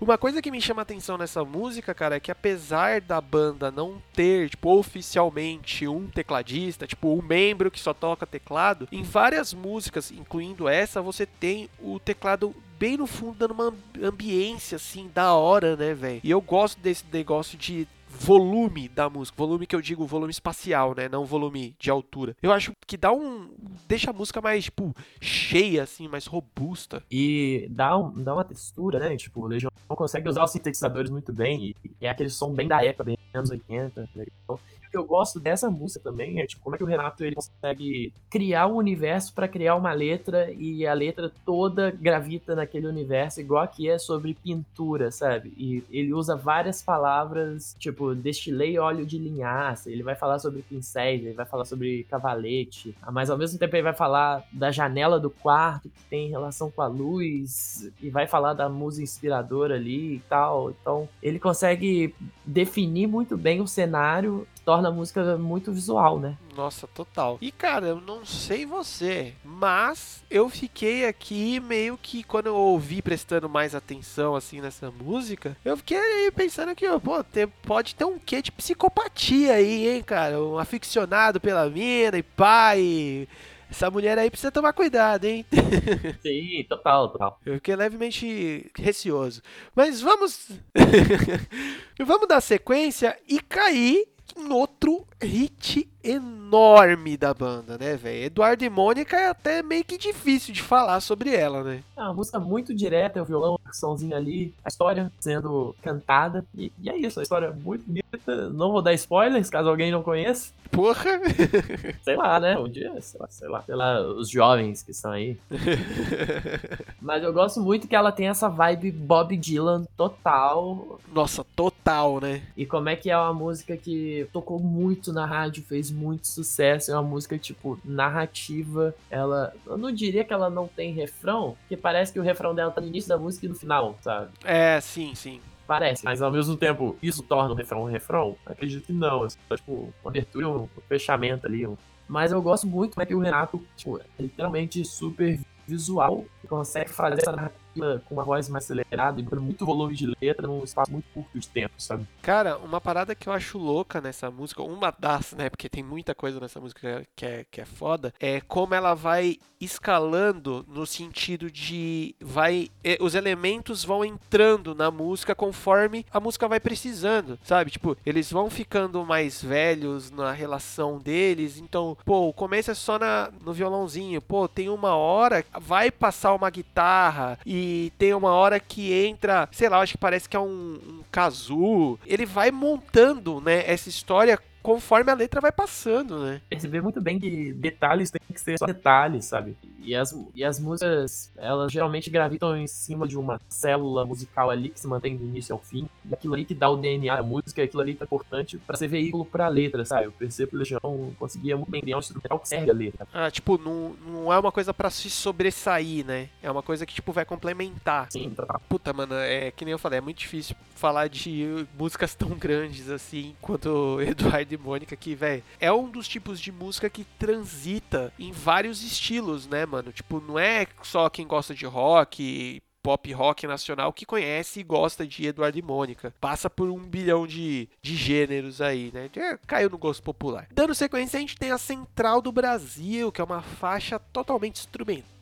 Uma coisa que me chama atenção nessa música, cara, é que apesar da banda não ter, tipo, oficialmente um tecladista, tipo, um membro que só toca teclado, em várias músicas, incluindo essa, você tem o teclado bem no fundo, dando uma ambiência, assim, da hora, né, velho? E eu gosto desse negócio de volume da música, volume que eu digo volume espacial, né, não volume de altura. Eu acho que dá um deixa a música mais tipo cheia assim, mais robusta. E dá, um, dá uma textura, né? Tipo, o Legião consegue usar os sintetizadores muito bem. E, é aquele som bem da época, bem anos 80. Né? Então, que eu gosto dessa música também é tipo, como é que o Renato ele consegue criar um universo para criar uma letra e a letra toda gravita naquele universo, igual aqui é sobre pintura, sabe? E ele usa várias palavras, tipo, destilei óleo de linhaça, ele vai falar sobre pincéis, ele vai falar sobre cavalete, mas ao mesmo tempo ele vai falar da janela do quarto que tem relação com a luz e vai falar da musa inspiradora ali e tal. Então, ele consegue definir muito bem o cenário, torna a música muito visual, né? Nossa, total. E cara, eu não sei você, mas eu fiquei aqui meio que quando eu ouvi prestando mais atenção assim nessa música, eu fiquei pensando que, pô, tem- pode ter um quê de psicopatia aí, hein, cara? Um aficionado pela mina e pai. Essa mulher aí precisa tomar cuidado, hein? [LAUGHS] Sim, total, total. Eu fiquei levemente receoso. Mas vamos. [LAUGHS] vamos dar sequência e cair outro hit enorme da banda, né, velho? Eduardo e Mônica é até meio que difícil de falar sobre ela, né? É uma música muito direta, o violão, a somzinho ali, a história sendo cantada. E, e é isso, a história é muito bonita. Não vou dar spoilers, caso alguém não conheça. Porra! [LAUGHS] [LAUGHS] Sei lá, né? Um dia, sei lá, sei lá, sei lá, os jovens que estão aí. [LAUGHS] Mas eu gosto muito que ela tem essa vibe Bob Dylan total. Nossa, total, né? E como é que é uma música que tocou muito na rádio, fez muito sucesso. É uma música, tipo, narrativa. Ela. Eu não diria que ela não tem refrão, porque parece que o refrão dela tá no início da música e no final, sabe? É, sim, sim. Parece, mas ao mesmo tempo, isso torna o refrão um refrão? Acredito que não. É só, tipo, uma abertura um fechamento ali. um- Mas eu gosto muito como é que o Renato, tipo, é literalmente super visual, consegue fazer essa narrativa com uma voz mais acelerada e muito volume de letra num espaço muito curto de tempo, sabe? Cara, uma parada que eu acho louca nessa música, uma das, né? Porque tem muita coisa nessa música que é, que é foda, é como ela vai escalando no sentido de vai. eh, Os elementos vão entrando na música conforme a música vai precisando, sabe? Tipo, eles vão ficando mais velhos na relação deles, então, pô, o começo é só na, no violãozinho, pô, tem uma hora, vai passar uma guitarra e tem uma hora que entra, sei lá, acho que parece que é um, um kazoo. Ele vai montando, né, essa história conforme a letra vai passando, né? Perceber muito bem que detalhes tem que ser só detalhes, sabe? E as, e as músicas, elas geralmente gravitam em cima de uma célula musical ali que se mantém do início ao fim. E aquilo ali que dá o DNA da música, aquilo ali que é importante pra ser veículo pra letra, sabe? Eu percebo que o Legião conseguia muito bem criar um instrumental que serve a letra. Ah, tipo, não, não é uma coisa pra se sobressair, né? É uma coisa que, tipo, vai complementar. Sim, tá. Puta, mano, é que nem eu falei, é muito difícil falar de músicas tão grandes assim quanto [LAUGHS] Eduardo e Mônica, que, velho, é um dos tipos de música que transita em vários estilos, né, mano? Tipo, não é só quem gosta de rock, pop rock nacional que conhece e gosta de Eduardo e Mônica. Passa por um bilhão de, de gêneros aí, né? É, caiu no gosto popular. Dando sequência, a gente tem a Central do Brasil, que é uma faixa totalmente instrumental.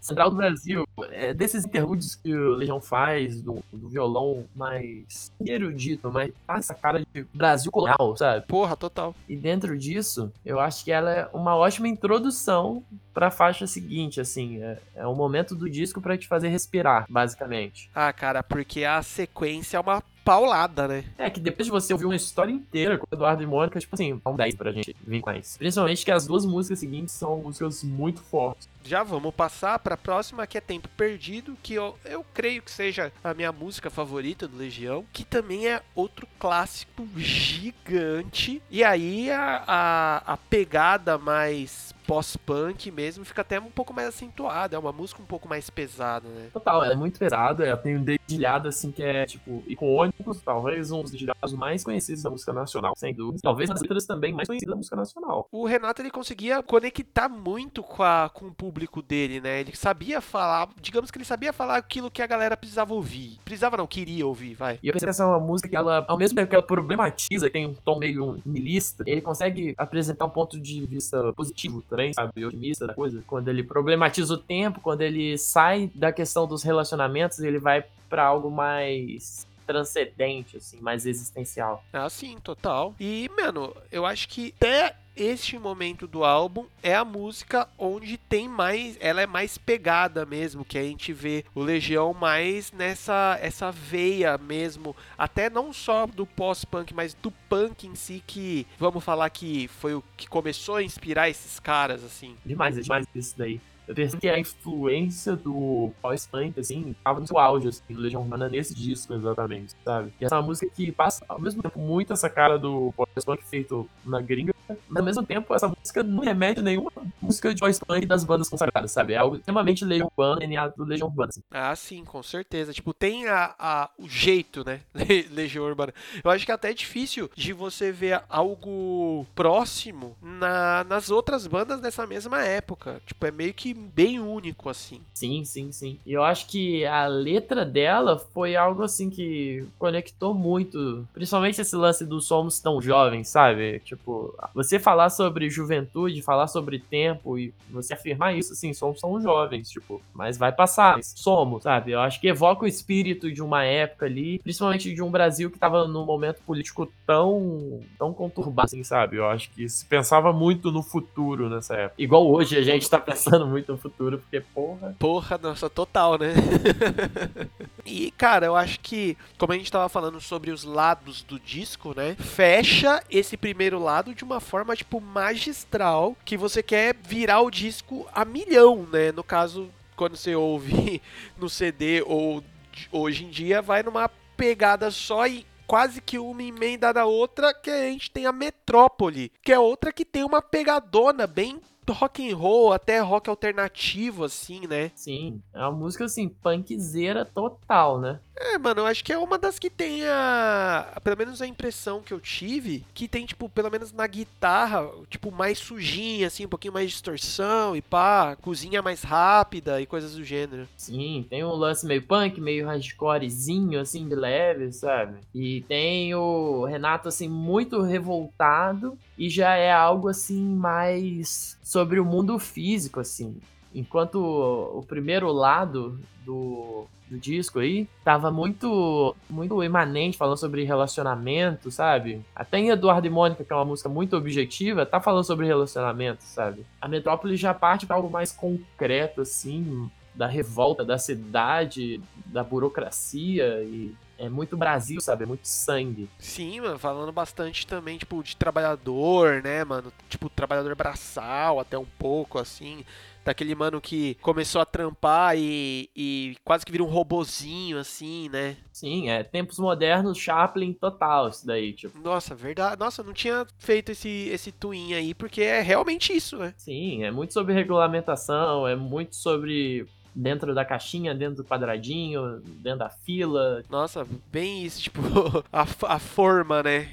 Central do Brasil, é desses interlúdios que o Legião faz, do, do violão mais erudito, mas passa a cara de Brasil colonial, sabe? Porra, total. E dentro disso, eu acho que ela é uma ótima introdução pra faixa seguinte, assim. É, é um momento do disco pra te fazer respirar, basicamente. Ah, cara, porque a sequência é uma paulada, né? É que depois de você ouvir uma história inteira com Eduardo e Mônica, tipo assim, é um 10 pra gente vir mais. Principalmente que as duas músicas seguintes são músicas muito fortes. Já vamos passar pra próxima, que é Tempo Perdido, que eu, eu creio que seja a minha música favorita do Legião, que também é outro clássico gigante. E aí a, a, a pegada mais pós-punk mesmo fica até um pouco mais acentuada, é uma música um pouco mais pesada, né? Total, ela é muito pesada, ela tem um dedilhado assim que é, tipo, icônico, talvez um dos dedilhados mais conhecidos da música nacional, sem dúvida. Talvez as letras também mais conhecidas da música nacional. O Renato ele conseguia conectar muito com, a, com o público dele, né? Ele sabia falar, digamos que ele sabia falar aquilo que a galera precisava ouvir. Precisava não, queria ouvir, vai. E eu pensei que essa é uma música que ela, ao mesmo tempo que ela problematiza, tem um tom meio milista, ele consegue apresentar um ponto de vista positivo também, sabe? Otimista da coisa. Quando ele problematiza o tempo, quando ele sai da questão dos relacionamentos, ele vai pra algo mais transcendente, assim, mais existencial. Ah, sim, total. E, mano, eu acho que até este momento do álbum é a música onde tem mais, ela é mais pegada mesmo, que a gente vê o Legião mais nessa essa veia mesmo, até não só do pós-punk, mas do punk em si que vamos falar que foi o que começou a inspirar esses caras assim. Demais, é demais isso daí. Eu percebo que a influência do pós-punk, assim, tava no seu auge, assim, do Legião Urbana nesse disco, exatamente, sabe? E essa música que passa, ao mesmo tempo, muito essa cara do pós-punk feito na gringa, mas ao mesmo tempo, essa música não remete a nenhuma música de pós-punk das bandas consagradas, sabe? É algo extremamente Legião Urbana, DNA do Legião Urbana, assim. Ah, sim, com certeza. Tipo, tem a, a- o jeito, né? [LAUGHS] Le- Legião Urbana. Eu acho que é até difícil de você ver algo próximo na, nas outras bandas dessa mesma época. Tipo, é meio que bem único, assim. Sim, sim, sim. E eu acho que a letra dela foi algo assim que conectou muito. Principalmente esse lance do somos tão jovens, sabe? Tipo, você falar sobre juventude, falar sobre tempo, e você afirmar isso, assim, somos, somos jovens, tipo, mas vai passar, somos, sabe? Eu acho que evoca o espírito de uma época ali, principalmente de um Brasil que tava num momento político tão, tão conturbado, assim, sabe? Eu acho que se pensava muito no futuro nessa época. Igual hoje a gente tá [LAUGHS] pensando muito no futuro, porque, porra. Porra, nossa, total, né? [LAUGHS] e, cara, eu acho que, como a gente tava falando sobre os lados do disco, né? Fecha esse primeiro lado de uma forma, tipo, magistral, que você quer virar o disco a milhão, né? No caso, quando você ouve [LAUGHS] no CD ou hoje em dia, vai numa pegada só e quase que uma emenda da outra, que a gente tem a Metrópole, que é outra que tem uma pegadona bem rock and roll, até rock alternativo, assim, né? Sim, é uma música, assim, punkzeira total, né? É, mano, eu acho que é uma das que tem a. Pelo menos a impressão que eu tive, que tem, tipo, pelo menos na guitarra, tipo, mais sujinha, assim, um pouquinho mais de distorção e pá, cozinha mais rápida e coisas do gênero. Sim, tem um lance meio punk, meio hardcorezinho, assim, de leve, sabe? E tem o Renato, assim, muito revoltado e já é algo, assim, mais sobre o mundo físico, assim. Enquanto o, primeiro lado do, do disco aí tava muito muito imanente, falando sobre relacionamento, sabe? Até em Eduardo e Mônica, que é uma música muito objetiva, tá falando sobre relacionamento, sabe? A Metrópole já parte para algo mais concreto, assim, da revolta da cidade, da burocracia e é muito Brasil, sabe? É muito sangue. Sim, mano, falando bastante também, tipo, de trabalhador, né, mano? Tipo, trabalhador braçal, até um pouco, assim. Daquele mano que começou a trampar e, e quase que vira um robozinho, assim, né? Sim, é tempos modernos, Chaplin total, isso daí, tipo. Nossa, verdade. Nossa, não tinha feito esse, esse twin aí, porque é realmente isso, né? Sim, é muito sobre regulamentação, é muito sobre dentro da caixinha, dentro do quadradinho, dentro da fila. Nossa, bem isso, tipo, [LAUGHS] a, a forma, né?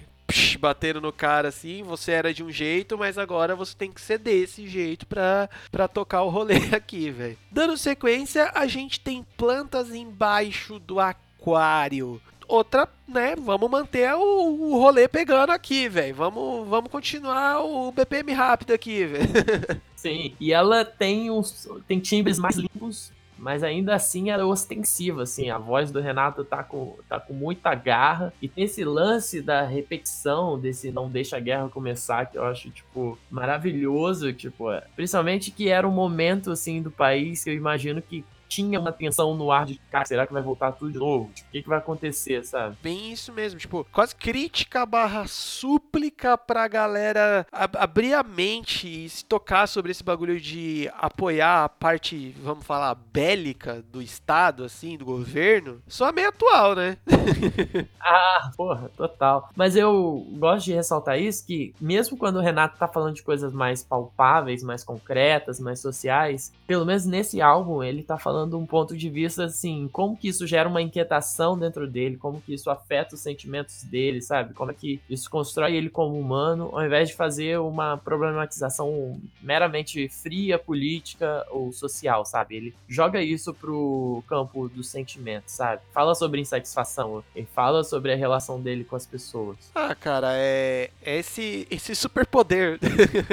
Batendo no cara assim, você era de um jeito, mas agora você tem que ser desse jeito pra, pra tocar o rolê [LAUGHS] aqui, velho. Dando sequência, a gente tem plantas embaixo do aquário. Outra, né? Vamos manter o, o rolê pegando aqui, velho. Vamos, vamos continuar o BPM rápido aqui, velho. [LAUGHS] Sim, e ela tem uns tem timbres mais limpos, mas ainda assim ela é ostensiva, assim, a voz do Renato tá com, tá com muita garra, e tem esse lance da repetição, desse não deixa a guerra começar, que eu acho, tipo, maravilhoso, tipo, é, principalmente que era um momento, assim, do país que eu imagino que tinha uma tensão no ar de, cara, será que vai voltar tudo de novo? Tipo, o que, que vai acontecer, sabe? Bem isso mesmo, tipo, quase crítica barra súplica pra galera ab- abrir a mente e se tocar sobre esse bagulho de apoiar a parte, vamos falar, bélica do Estado, assim, do governo. Só meio atual, né? [LAUGHS] Ah, porra, total. Mas eu gosto de ressaltar isso, que mesmo quando o Renato tá falando de coisas mais palpáveis, mais concretas, mais sociais, pelo menos nesse álbum ele tá falando um ponto de vista, assim, como que isso gera uma inquietação dentro dele, como que isso afeta os sentimentos dele, sabe? Como é que isso constrói ele como humano, ao invés de fazer uma problematização meramente fria, política ou social, sabe? Ele joga isso pro campo dos sentimentos, sabe? Fala sobre insatisfação, ele fala sobre a relação dele com as pessoas. Ah, cara, é, é esse, esse superpoder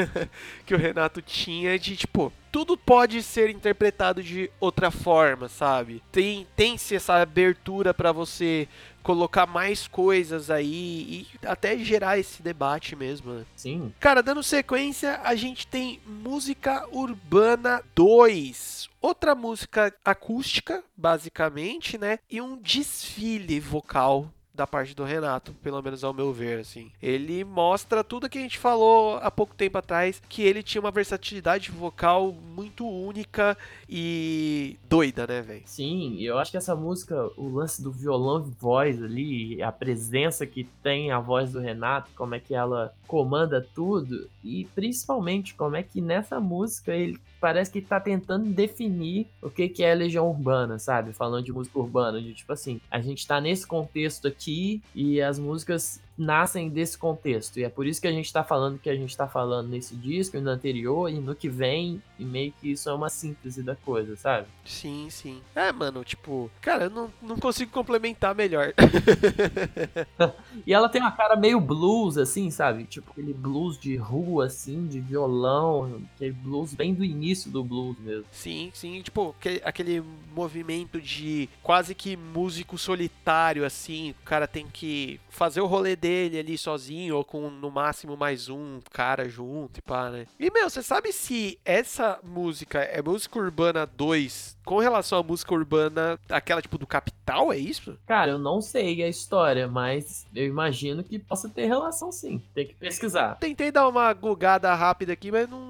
[LAUGHS] que o Renato tinha de, tipo, tudo pode ser interpretado de outra forma, sabe? Tem, tem-se essa abertura pra você colocar mais coisas aí e até gerar esse debate mesmo, né? Sim, Cara, dando sequência, a gente tem Música Urbana 2. Outra música acústica, basicamente, né? E um desfile vocal da parte do Renato, pelo menos ao meu ver, assim. Ele mostra tudo que a gente falou há pouco tempo atrás, que ele tinha uma versatilidade vocal muito única e doida, né, velho? sim, e eu acho que essa música, o lance do violão voz ali, a presença que tem a voz do Renato, como é que ela comanda tudo, e principalmente como é que nessa música ele parece que tá tentando definir o que que é Legião Urbana, sabe? Falando de música urbana, de tipo assim, a gente tá nesse contexto aqui e as músicas nascem desse contexto. E é por isso que a gente tá falando que a gente tá falando nesse disco e no anterior e no que vem. E meio que isso é uma síntese da coisa, sabe? Sim, sim. É, mano, tipo, cara, eu não, não consigo complementar melhor. [LAUGHS] E ela tem uma cara meio blues, assim, sabe? Tipo aquele blues de rua, assim, de violão. Aquele blues bem do início do blues mesmo. sim, sim, tipo, que- aquele movimento de quase que músico solitário, assim. O cara tem que fazer o rolê dele ali sozinho, ou com no máximo mais um cara junto e pá, né? E, meu, você sabe se essa música é música urbana 2 com relação à música urbana, aquela tipo do Capital, é isso? Cara, eu não sei a história, mas eu imagino que possa ter relação sim. Tem que pesquisar. Tentei dar uma gugada rápida aqui, mas não,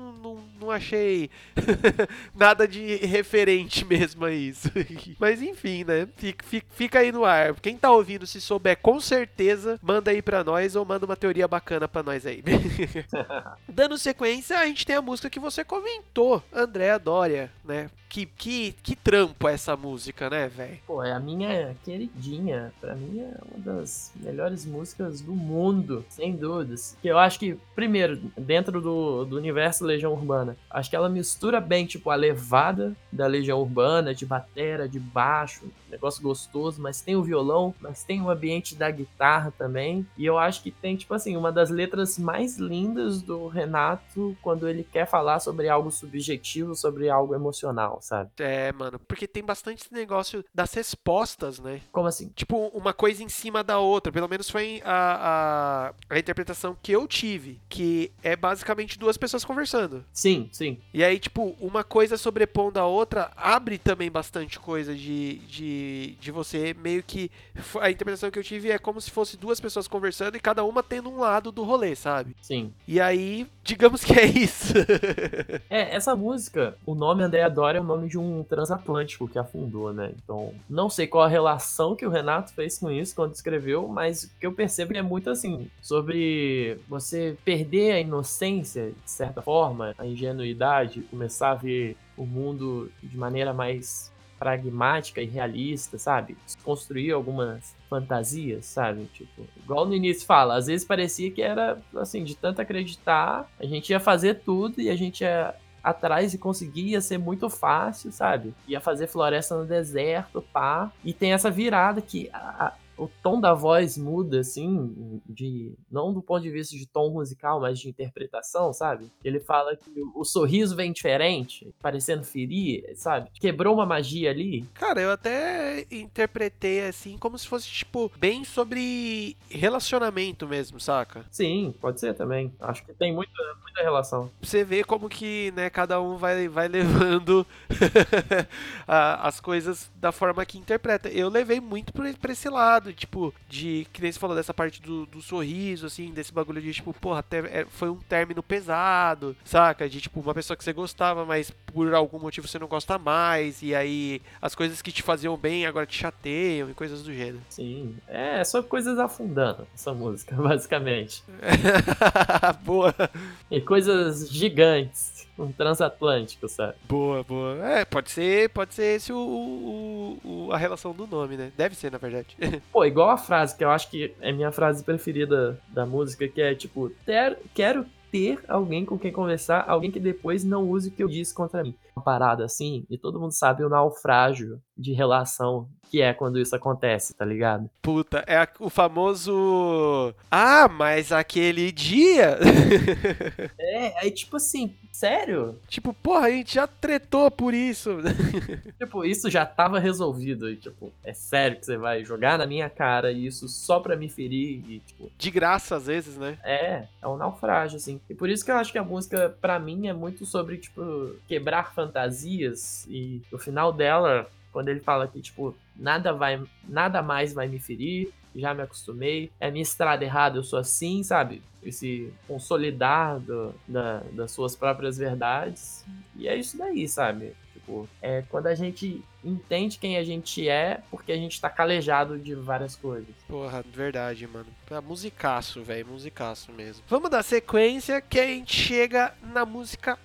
não, achei [LAUGHS] nada de referente mesmo a isso. [LAUGHS] mas enfim, né? Fica, fica, fica aí no ar. Quem tá ouvindo, se souber com certeza, manda aí pra nós ou manda uma teoria bacana pra nós aí. [LAUGHS] Dando sequência, a gente tem a música que você comentou, Andréa Dória, né? Que, que, que trampo é essa música, né, velho? Pô, é a minha queridinha. Pra mim é uma das melhores músicas do mundo, sem dúvidas. Que eu acho que, primeiro, dentro do, do universo Legião Urbana, acho que ela mistura bem, tipo, a levada da Legião Urbana, de batera, de baixo, negócio gostoso, mas tem o violão, mas tem o ambiente da guitarra também. E eu acho que tem, tipo assim, uma das letras mais lindas do Renato quando ele quer falar sobre algo subjetivo, sobre algo emocional, sabe? É, mano, porque tem bastante esse negócio das respostas, né? Como assim? tipo, uma coisa em cima da outra. Pelo menos foi a, a, a interpretação que eu tive. Que é basicamente duas pessoas conversando. Sim, sim. E aí, tipo, uma coisa sobrepondo a outra abre também bastante coisa de, de, de você. Meio que. A interpretação que eu tive é como se fosse duas pessoas conversando e cada uma tendo um lado do rolê, sabe? Sim. E aí, digamos que é isso. [LAUGHS] É, essa música, o nome Andréa Dória é o nome de um transatlântico que afundou, né? Então, não sei qual a relação que o Renato fez com isso quando escreveu, mas o que eu percebo é muito assim, sobre você perder a inocência, de certa forma, a ingenuidade, começar a ver o mundo de maneira mais pragmática e realista, sabe? Construir algumas fantasias, sabe? Tipo, igual no início fala, às vezes parecia que era assim, de tanto acreditar, a gente ia fazer tudo e a gente ia atrás e conseguir ia ser muito fácil, sabe? Ia fazer floresta no deserto, pá. E tem essa virada que a- o tom da voz muda, assim, de não do ponto de vista de tom musical, mas de interpretação, sabe? Ele fala que o, o sorriso vem diferente, parecendo ferir, sabe? Quebrou uma magia ali. Cara, eu até interpretei assim como se fosse, tipo, bem sobre relacionamento mesmo, saca? Sim, pode ser também. Acho que tem muita, muita relação. você vê como que, né, cada um vai, vai levando [LAUGHS] as coisas da forma que interpreta. Eu levei muito pra esse lado, tipo, de, que nem você falou dessa parte do, do sorriso, assim, desse bagulho de, tipo, porra, até é- foi um término pesado, saca? De, tipo, uma pessoa que você gostava, mas por algum motivo você não gosta mais, e aí as coisas que te faziam bem agora te chateiam e coisas do gênero. Sim. É, só coisas afundando essa música, [LAUGHS] basicamente. [LAUGHS] boa, E coisas gigantes. Um transatlântico, sabe? boa, boa. É, pode ser, pode ser esse o, o- o- a relação do nome, né? Deve ser, na verdade. [LAUGHS] Pô, igual a frase que eu acho que é minha frase preferida da música, que é tipo, ter, quero ter alguém com quem conversar, alguém que depois não use o que eu disse contra mim. Uma parada assim, e todo mundo sabe o naufrágio de relação que é quando isso acontece, tá ligado? Puta, é o famoso. Ah, mas aquele dia. [LAUGHS] É, aí tipo assim, sério? tipo, porra, a gente já tretou por isso. [LAUGHS] Tipo, isso já tava resolvido. E, tipo, é sério que você vai jogar na minha cara isso só pra me ferir e, tipo, De graça, às vezes, né? É, é um naufrágio, assim. E por isso que eu acho que a música, pra mim, é muito sobre, tipo, quebrar fantasias. E no final dela, quando ele fala que, tipo, nada vai. Nada mais vai me ferir, já me acostumei. É minha estrada errada, eu sou assim, sabe? Esse consolidar do- da- das suas próprias verdades. E é isso daí, sabe? Tipo, é quando a gente entende quem a gente é, porque a gente tá calejado de várias coisas. Porra, verdade, mano. É musicaço, velho. Musicaço mesmo. Vamos dar sequência que a gente chega na música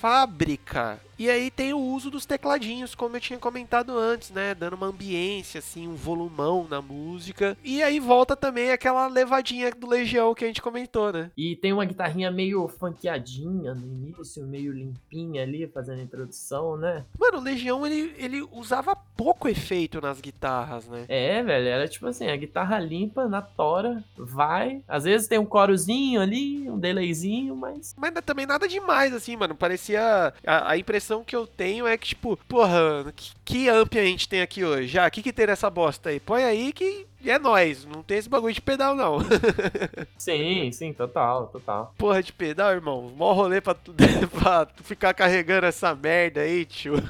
Fábrica. E aí tem o uso dos tecladinhos, como eu tinha comentado antes, né? Dando uma ambiência, assim, um volumão na música. E aí volta também aquela levadinha do Legião que a gente comentou, né? E tem uma guitarrinha meio funkeadinha no início, meio limpinha ali, fazendo a introdução, né? Mano, o Legião, ele, ele usava pouco efeito nas guitarras, né? É, velho, era tipo assim, a guitarra limpa na tora, vai. Às vezes tem um corozinho ali, um delayzinho, mas. Mas também nada demais, assim, mano. Parecia. A, a impressão que eu tenho é que, tipo, porra, que, que amp a gente tem aqui hoje? Já, o que, que tem nessa bosta aí? Põe aí que é nóis. Não tem esse bagulho de pedal, não. [LAUGHS] Sim, sim, total, total. porra de pedal, irmão. Mó rolê pra tu, [LAUGHS] pra tu ficar carregando essa merda aí, tio. [LAUGHS]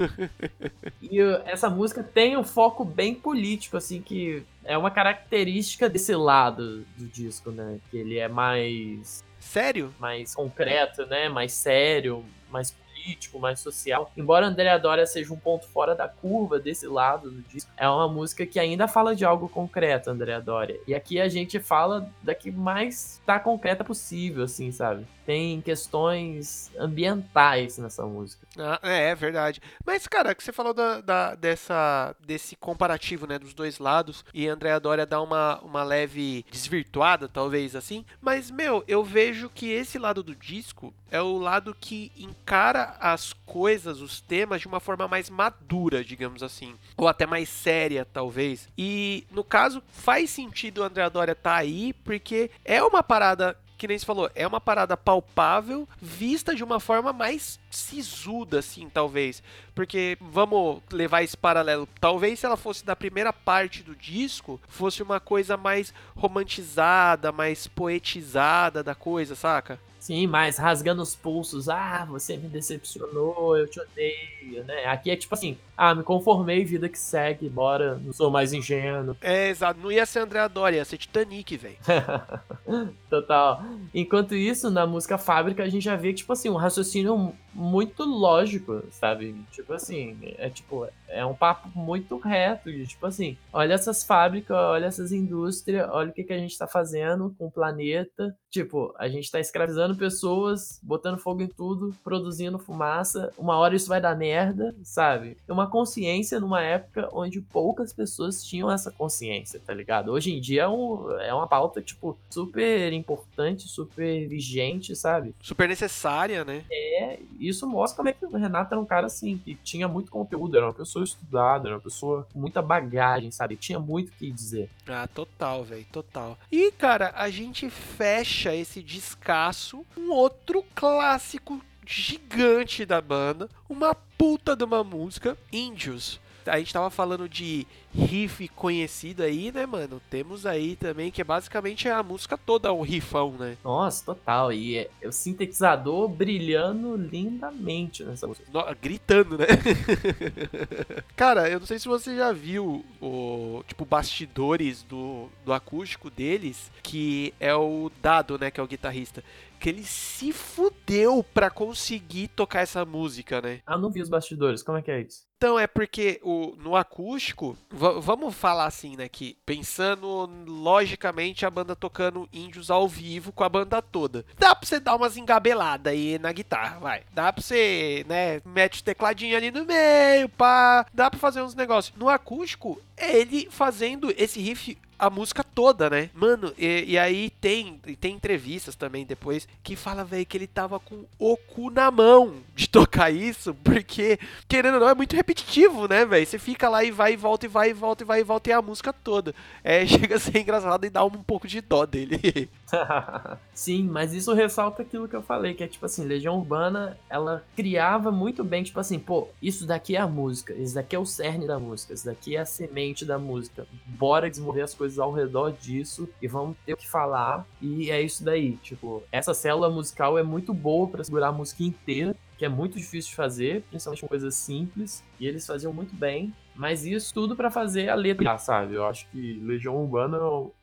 E uh, essa música tem um foco bem político, assim, que é uma característica desse lado do disco, né? Que ele é mais, Sério? mais concreto, né? Mais sério, mais político, mais social. Embora Andrea Doria seja um ponto fora da curva desse lado do disco, é uma música que ainda fala de algo concreto, Andrea Doria. E aqui a gente fala da que mais tá concreta possível, assim, sabe? Tem questões ambientais nessa música. Ah, é, é verdade. Mas, cara, que você falou da, da- dessa, desse comparativo, né, dos dois lados, e Andrea Doria dá uma, uma leve desvirtuada, talvez, assim. Mas, meu, eu vejo que esse lado do disco é o lado que encara as coisas, os temas, de uma forma mais madura, digamos assim. Ou até mais séria, talvez. E, no caso, faz sentido a Andrea Doria estar aí, porque é uma parada que nem você falou, é uma parada palpável, vista de uma forma mais sisuda, assim, talvez. Porque, vamos levar esse paralelo, talvez se ela fosse da primeira parte do disco, fosse uma coisa mais romantizada, mais poetizada da coisa, saca? Sim, mas rasgando os pulsos, ah, você me decepcionou, eu te odeio, né? Aqui é tipo assim, ah, me conformei, vida que segue, bora, não sou mais ingênuo. É, exato, não ia ser Andrea Doria, ia ser Titanic, velho. [LAUGHS] Total. Enquanto isso, na música Fábrica, a gente já vê, tipo assim, um raciocínio muito lógico, sabe? Tipo assim, é tipo, é um papo muito reto, de tipo assim, olha essas fábricas, olha essas indústrias, olha o que, que a gente tá fazendo com o planeta. Tipo, a gente tá escravizando pessoas, botando fogo em tudo, produzindo fumaça. Uma hora isso vai dar merda, sabe? Uma consciência numa época onde poucas pessoas tinham essa consciência, tá ligado? Hoje em dia é, um, é uma pauta, tipo, super importante, super vigente, sabe? Super necessária, né? É, isso mostra como é que o Renato era um cara assim, que tinha muito conteúdo, era uma pessoa estudada, era uma pessoa com muita bagagem, sabe? Tinha muito o que dizer. Ah, total, velho, total. E, cara, a gente fecha esse descasso um outro clássico gigante da banda, uma puta de uma música, Índios. A gente tava falando de riff conhecido aí, né, mano? Temos aí também que é basicamente a música toda um riffão, né? Nossa, total. E é, é o sintetizador brilhando lindamente nessa música. No- gritando, né? [LAUGHS] Cara, eu não sei se você já viu o tipo bastidores do, do acústico deles, que é o Dado, né, que é o guitarrista, que ele se fudeu pra conseguir tocar essa música, né? Ah, não vi os bastidores, como é que é isso? Então, é porque o, no acústico, va- vamos falar assim, né, que pensando logicamente a banda tocando índios ao vivo com a banda toda. Dá pra você dar umas engabeladas aí na guitarra, vai. Dá pra você, né, mete o tecladinho ali no meio, pá. Dá pra fazer uns negócios. No acústico, é ele fazendo esse riff a música toda, né? Mano, e, e aí tem, tem entrevistas também depois que fala, velho, que ele tava com o cu na mão de tocar isso, porque, querendo ou não, é muito repetitivo, né, velho? Você fica lá e vai e volta, e vai e volta, e vai e volta, e é a música toda. É, [LAUGHS] chega a ser engraçado e dá um pouco de dó dele. [LAUGHS] Sim, mas isso ressalta aquilo que eu falei, que é tipo assim, Legião Urbana, ela criava muito bem, tipo assim, pô, isso daqui é a música, isso daqui é o cerne da música, isso daqui é a semente da música. Bora desenvolver as coisas ao redor disso e vamos ter que falar. E é isso daí, tipo, essa célula musical é muito boa pra segurar a música inteira, que é muito difícil de fazer, principalmente com coisas simples, e eles faziam muito bem. Mas isso tudo pra fazer a letra, sabe? Eu acho que Legião Urbana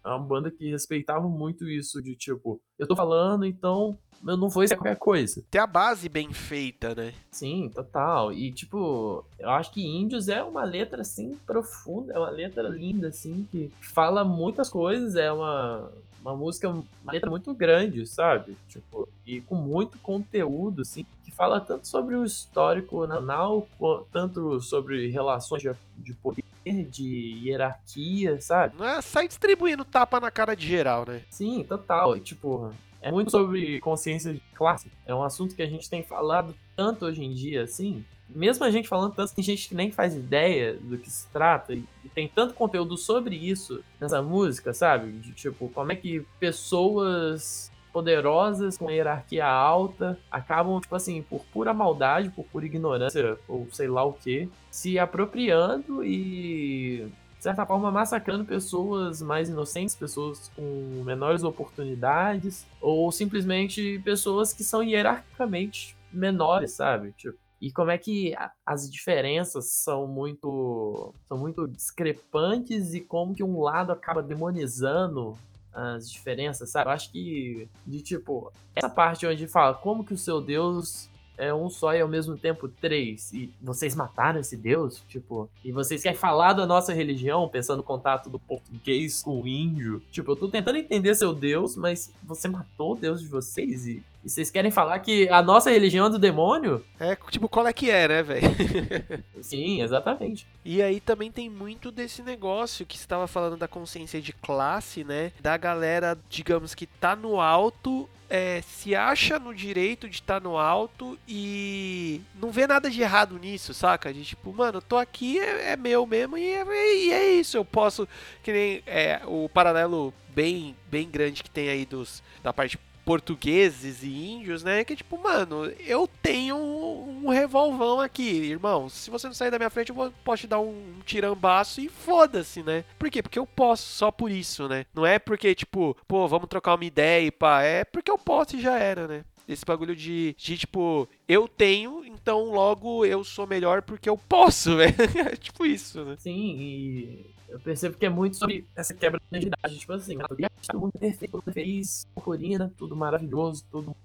é uma banda que respeitava muito isso de tipo, eu tô falando, então eu não vou ser qualquer coisa. Tem a base bem feita, né? Sim, total. E tipo, eu acho que Índios é uma letra assim profunda, é uma letra linda assim que fala muitas coisas, é uma uma música, uma letra muito grande, sabe? Tipo, e com muito conteúdo, assim, que fala tanto sobre o histórico nacional, tanto sobre relações de, de poder, de hierarquia, sabe? Não é sai distribuindo tapa na cara de geral, né? Sim, total. E, Tipo, é muito sobre consciência de classe. É um assunto que a gente tem falado tanto hoje em dia, assim. Mesmo a gente falando tanto, tem gente que nem faz ideia do que se trata. E tem tanto conteúdo sobre isso nessa música, sabe? De, tipo, como é que pessoas poderosas com hierarquia alta acabam, tipo assim, por pura maldade, por pura ignorância, ou sei lá o que, se apropriando e de certa forma, massacrando pessoas mais inocentes, pessoas com menores oportunidades, ou simplesmente pessoas que são hierarquicamente menores, sabe? Tipo, e como é que as diferenças são muito são muito discrepantes e como que um lado acaba demonizando as diferenças, sabe? Eu acho que de tipo, essa parte onde fala como que o seu Deus é um só e ao mesmo tempo três. E vocês mataram esse Deus? Tipo, e vocês querem falar da nossa religião, pensando no contato do português com o índio? Tipo, eu tô tentando entender seu Deus, mas você matou o Deus de vocês e, e vocês querem falar que a nossa religião é do demônio? É, tipo, qual é que é, né, velho? [LAUGHS] Sim, exatamente. E aí também tem muito desse negócio que estava falando da consciência de classe, né? Da galera, digamos que tá no alto, é, se acha no direito de estar no alto e não vê nada de errado nisso, saca? De tipo, mano, eu tô aqui, é, é meu mesmo e é, e é isso. Eu posso, que nem é, o paralelo bem, bem grande que tem aí dos, da parte portugueses e índios, né? Que tipo, mano, eu tenho um, um revolvão aqui, irmão. Se você não sair da minha frente, eu vou, posso te dar um, um tirambaço e foda-se, né? Por quê? Porque eu posso, só por isso, né? Não é porque, tipo, pô, vamos trocar uma ideia e pá. É porque eu posso e já era, né? Esse bagulho de, de, tipo, eu tenho, então logo eu sou melhor porque eu posso, velho. [LAUGHS] É tipo isso, né? Sim, e eu percebo que é muito sobre essa quebra de identidade. Tipo assim, todo mundo perfeito, todo mundo feliz, purpurina, tudo maravilhoso, todo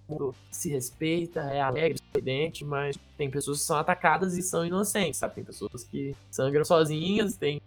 se respeita, é alegre, sorridente, mas tem pessoas que são atacadas e são inocentes, sabe? Tem pessoas que sangram sozinhas, tem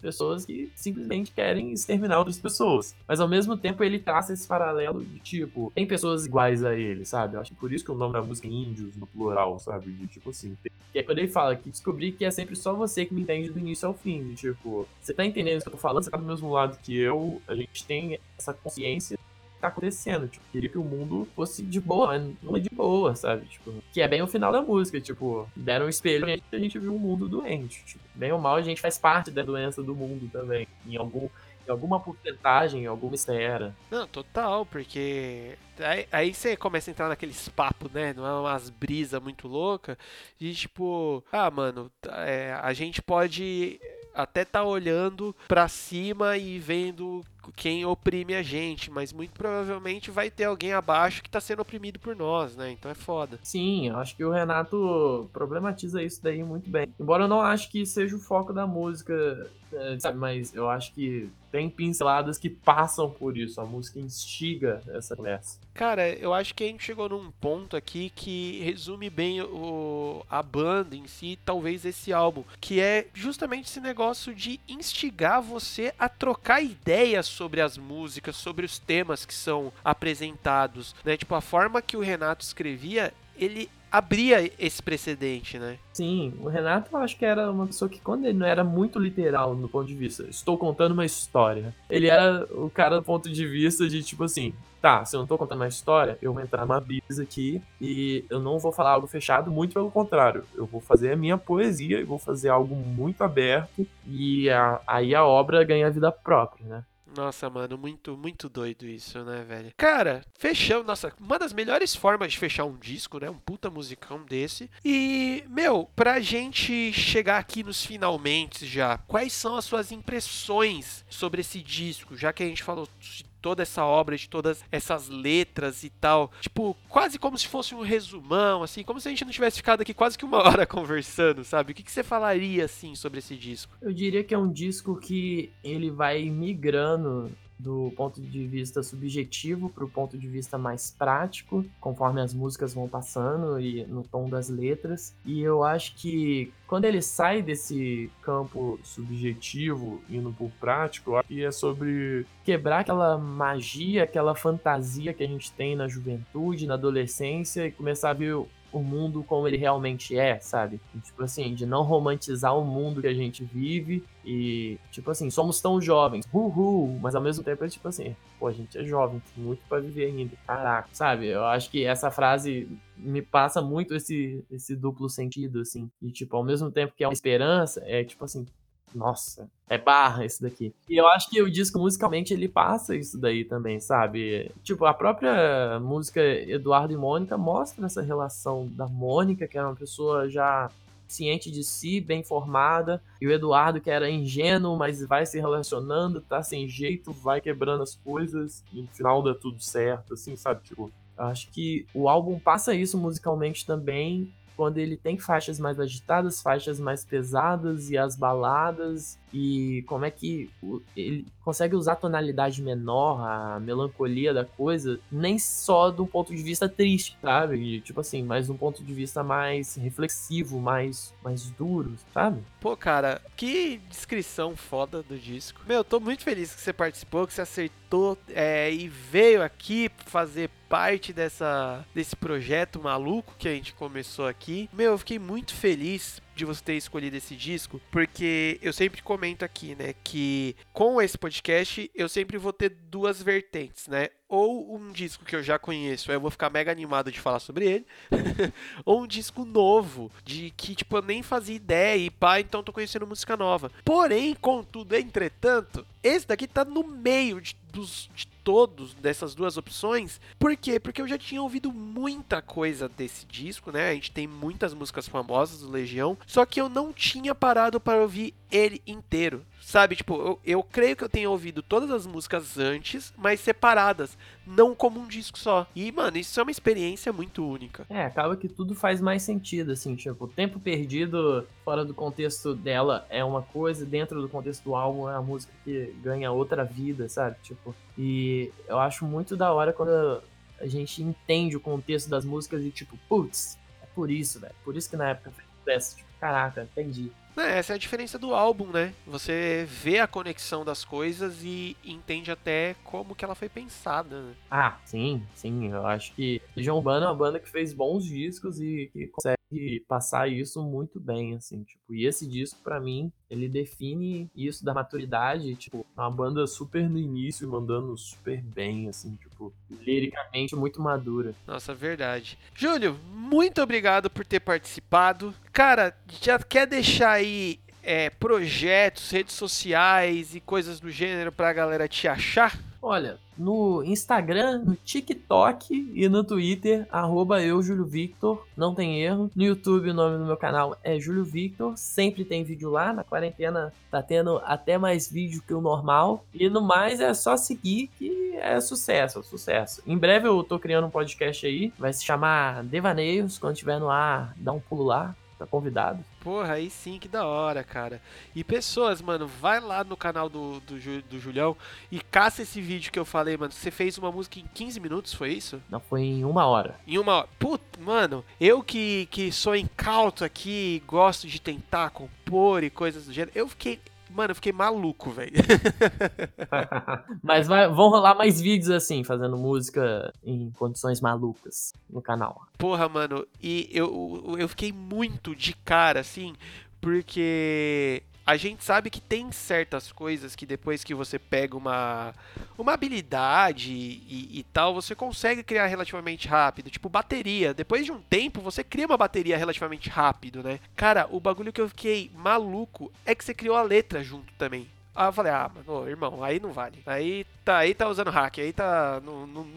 pessoas que simplesmente querem exterminar outras pessoas. Mas ao mesmo tempo ele traça esse paralelo de tipo, tem pessoas iguais a ele, sabe? Eu acho que por isso que o nome da música é Índios no plural, sabe? De tipo assim, que é quando ele fala que descobri que é sempre só você que me entende do início ao fim. de, Tipo, você tá entendendo o que eu tô falando, você tá do mesmo lado que eu, a gente tem essa consciência tá acontecendo. Tipo, queria que o mundo fosse de boa, mas não é de boa, sabe? Tipo, que é bem o final da música, tipo, deram um espelho e a gente viu um mundo doente. Tipo, bem ou mal, a gente faz parte da doença do mundo também. Em algum. Em alguma porcentagem, em alguma esfera. Não, total, porque aí, aí você começa a entrar naqueles papos, né? Não é umas brisa muito louca de tipo, ah, mano, tá- é, a gente pode até tá olhando pra cima e vendo quem oprime a gente, mas muito provavelmente vai ter alguém abaixo que tá sendo oprimido por nós, né? Então é foda. Sim, acho que o Renato problematiza isso daí muito bem. Embora eu não acho que seja o foco da música, sabe? Mas eu acho que tem pinceladas que passam por isso. A música instiga essa conversa. Cara, eu acho que a gente chegou num ponto aqui que resume bem o, a banda em si, talvez esse álbum, que é justamente esse negócio de instigar você a trocar ideias sobre as músicas, sobre os temas que são apresentados, né? Tipo, a forma que o Renato escrevia, ele abria esse precedente, né? Sim, o Renato eu acho que era uma pessoa que, quando ele não era muito literal no ponto de vista, estou contando uma história, ele era o cara do ponto de vista de tipo assim, tá, se eu não tô contando uma história, eu vou entrar numa brisa aqui e eu não vou falar algo fechado, muito pelo contrário, eu vou fazer a minha poesia e vou fazer algo muito aberto e a- aí a obra ganha vida própria, né? Nossa, mano, muito, muito doido isso, né, velho? Cara, fechamos. Nossa, uma das melhores formas de fechar um disco, né? Um puta musicão desse. E, meu, pra gente chegar aqui nos finalmente já, quais são as suas impressões sobre esse disco? Já que a gente falou de toda essa obra, de todas essas letras e tal. Tipo, quase como se fosse um resumão, assim, como se a gente não tivesse ficado aqui quase que uma [LAUGHS] hora conversando, sabe? O que, que você falaria, assim, sobre esse disco? Eu diria que é um disco que ele vai migrando do ponto de vista subjetivo para o ponto de vista mais prático, conforme as músicas vão passando e no tom das letras. E eu acho que quando ele sai desse campo subjetivo indo pro prático, e é sobre quebrar aquela magia, aquela fantasia que a gente tem na juventude, na adolescência e começar a ver o mundo como ele realmente é, sabe? Tipo assim, de não romantizar o mundo que a gente vive e, tipo assim, somos tão jovens, uhul, mas ao mesmo tempo é tipo assim, pô, a gente é jovem, tem muito pra viver ainda, caraca, sabe? Eu acho que essa frase me passa muito esse, esse duplo sentido, assim, e, tipo, ao mesmo tempo que é uma esperança, é tipo assim, nossa, é barra esse daqui. E eu acho que o disco musicalmente ele passa isso daí também, sabe? Tipo, a própria música Eduardo e Mônica mostra essa relação da Mônica, que era uma pessoa já ciente de si, bem formada, e o Eduardo que era ingênuo, mas vai se relacionando, tá sem jeito, vai quebrando as coisas e no final dá tudo certo, assim, sabe? Tipo, acho que o álbum passa isso musicalmente também quando ele tem faixas mais agitadas, faixas mais pesadas e as baladas e como é que ele consegue usar a tonalidade menor, a melancolia da coisa, nem só de um ponto de vista triste, sabe? E, tipo assim, mas um ponto de vista mais reflexivo, mais, mais duro, sabe? Pô, cara, que descrição foda do disco. Meu, tô muito feliz que você participou, que você acertou é, e veio aqui fazer parte dessa, desse projeto maluco que a gente começou aqui. Meu, eu fiquei muito feliz de você ter escolhido esse disco, porque eu sempre comento aqui, né, que com esse podcast eu sempre vou ter duas vertentes, né? Ou um disco que eu já conheço, eu vou ficar mega animado de falar sobre ele, [LAUGHS] ou um disco novo, de que, tipo, eu nem fazia ideia e pá, então tô conhecendo música nova. Porém, contudo, entretanto, esse daqui tá no meio de, dos, de todos dessas duas opções. Por quê? Porque eu já tinha ouvido muita coisa desse disco, né? A gente tem muitas músicas famosas do Legião, só que eu não tinha parado para ouvir ele inteiro. Sabe, tipo, eu, eu creio que eu tenha ouvido todas as músicas antes, mas separadas, não como um disco só. E, mano, isso é uma experiência muito única. É, acaba que tudo faz mais sentido, assim, tipo, o tempo perdido fora do contexto dela é uma coisa, dentro do contexto do álbum é a música que ganha outra vida, sabe? Tipo, e eu acho muito da hora quando a gente entende o contexto das músicas e, tipo, putz, é por isso, velho. Por isso que na época fez sucesso. Tipo, caraca, entendi. É, essa é a diferença do álbum, né? Você vê a conexão das coisas e entende até como que ela foi pensada. Né? Ah, sim, sim. Eu acho que Legião Urbana é uma banda que fez bons discos e que consegue passar isso muito bem, assim, tipo. E esse disco, pra mim, ele define isso da maturidade, tipo, uma banda super no início, mandando super bem, assim, tipo, liricamente muito madura. Nossa, verdade. Júlio, muito obrigado por ter participado. Cara, já quer deixar aí é, projetos, redes sociais e coisas do gênero pra galera te achar? Olha, no Instagram, no TikTok e no Twitter, arroba eu, Júlio Victor, não tem erro. No YouTube, o nome do meu canal é Júlio Victor, sempre tem vídeo lá. Na quarentena tá tendo até mais vídeo que o normal. E no mais é só seguir que é sucesso, sucesso. Em breve eu tô criando um podcast aí, vai se chamar Devaneios. Quando tiver no ar, dá um pulo lá, tá convidado. Porra, aí sim, que da hora, cara. E pessoas, mano, vai lá no canal do, do, do Julião e caça esse vídeo que eu falei, mano. Você fez uma música em 15 minutos, foi isso? Não foi em uma hora. Em uma hora. Puta, mano, eu que, que sou incauto aqui, gosto de tentar compor e coisas do gênero, eu fiquei. Mano, eu fiquei maluco, velho. [LAUGHS] Mas vai- vão rolar mais vídeos assim, fazendo música em condições malucas no canal. Porra, mano, e eu, eu fiquei muito de cara, assim, porque a gente sabe que tem certas coisas que depois que você pega uma, uma habilidade e, e tal, você consegue criar relativamente rápido. Tipo, bateria. Depois de um tempo, você cria uma bateria relativamente rápido, né? Cara, o bagulho que eu fiquei maluco é que você criou a letra junto também. Aí eu falei, ah, mano, irmão, aí não vale. Aí tá, aí tá usando hack, aí tá. Não, não... [LAUGHS]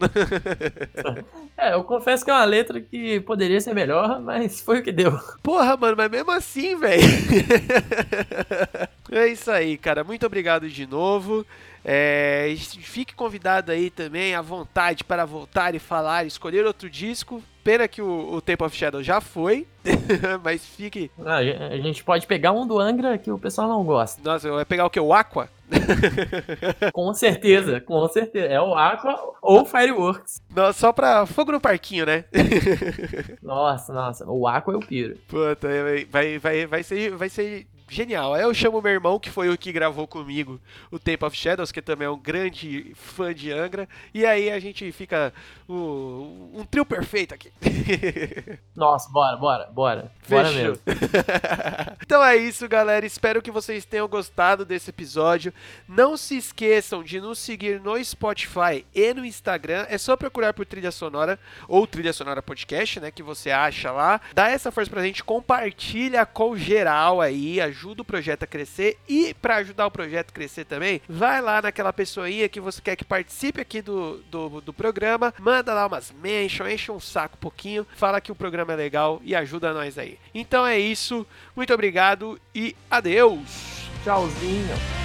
É, eu confesso que é uma letra que poderia ser melhor, mas foi o que deu. Porra, mano, mas mesmo assim, velho. [LAUGHS] É isso aí, cara. Muito obrigado de novo. É, fique convidado aí também à vontade para voltar e falar, escolher outro disco. Pena que o, o Temple of Shadow já foi, [LAUGHS] mas fique. Ah, A gente pode pegar um do Angra que o pessoal não gosta. Nossa, vai pegar o que? O Aqua? [LAUGHS] Com certeza, com certeza. É o Aqua ou Fireworks. Nossa, só pra fogo no parquinho, né? [LAUGHS] Nossa, nossa. O Aqua eu piro. Puta, vai, vai, vai, vai, ser, vai ser genial. Aí eu chamo meu irmão, que foi o que gravou comigo o Temple of Shadows, que também é um grande fã de Angra. E aí a gente fica o- um trio perfeito aqui. [LAUGHS] Nossa, bora, bora, bora. Bora Fechou. mesmo. [LAUGHS] então é isso, galera. Espero que vocês tenham gostado desse episódio. Não se esqueçam de nos seguir no Spotify e no Instagram. É só procurar por Trilha Sonora ou Trilha Sonora Podcast, né? Que você acha lá. Dá essa força pra gente, compartilha com geral aí, ajuda o projeto a crescer. E pra ajudar o projeto a crescer também, vai lá naquela pessoinha que você quer que participe aqui do, do, do programa, manda lá umas mentions, enche um saco um pouquinho, fala que o programa é legal e ajuda nós aí. Então é isso, muito obrigado e adeus! Tchauzinho.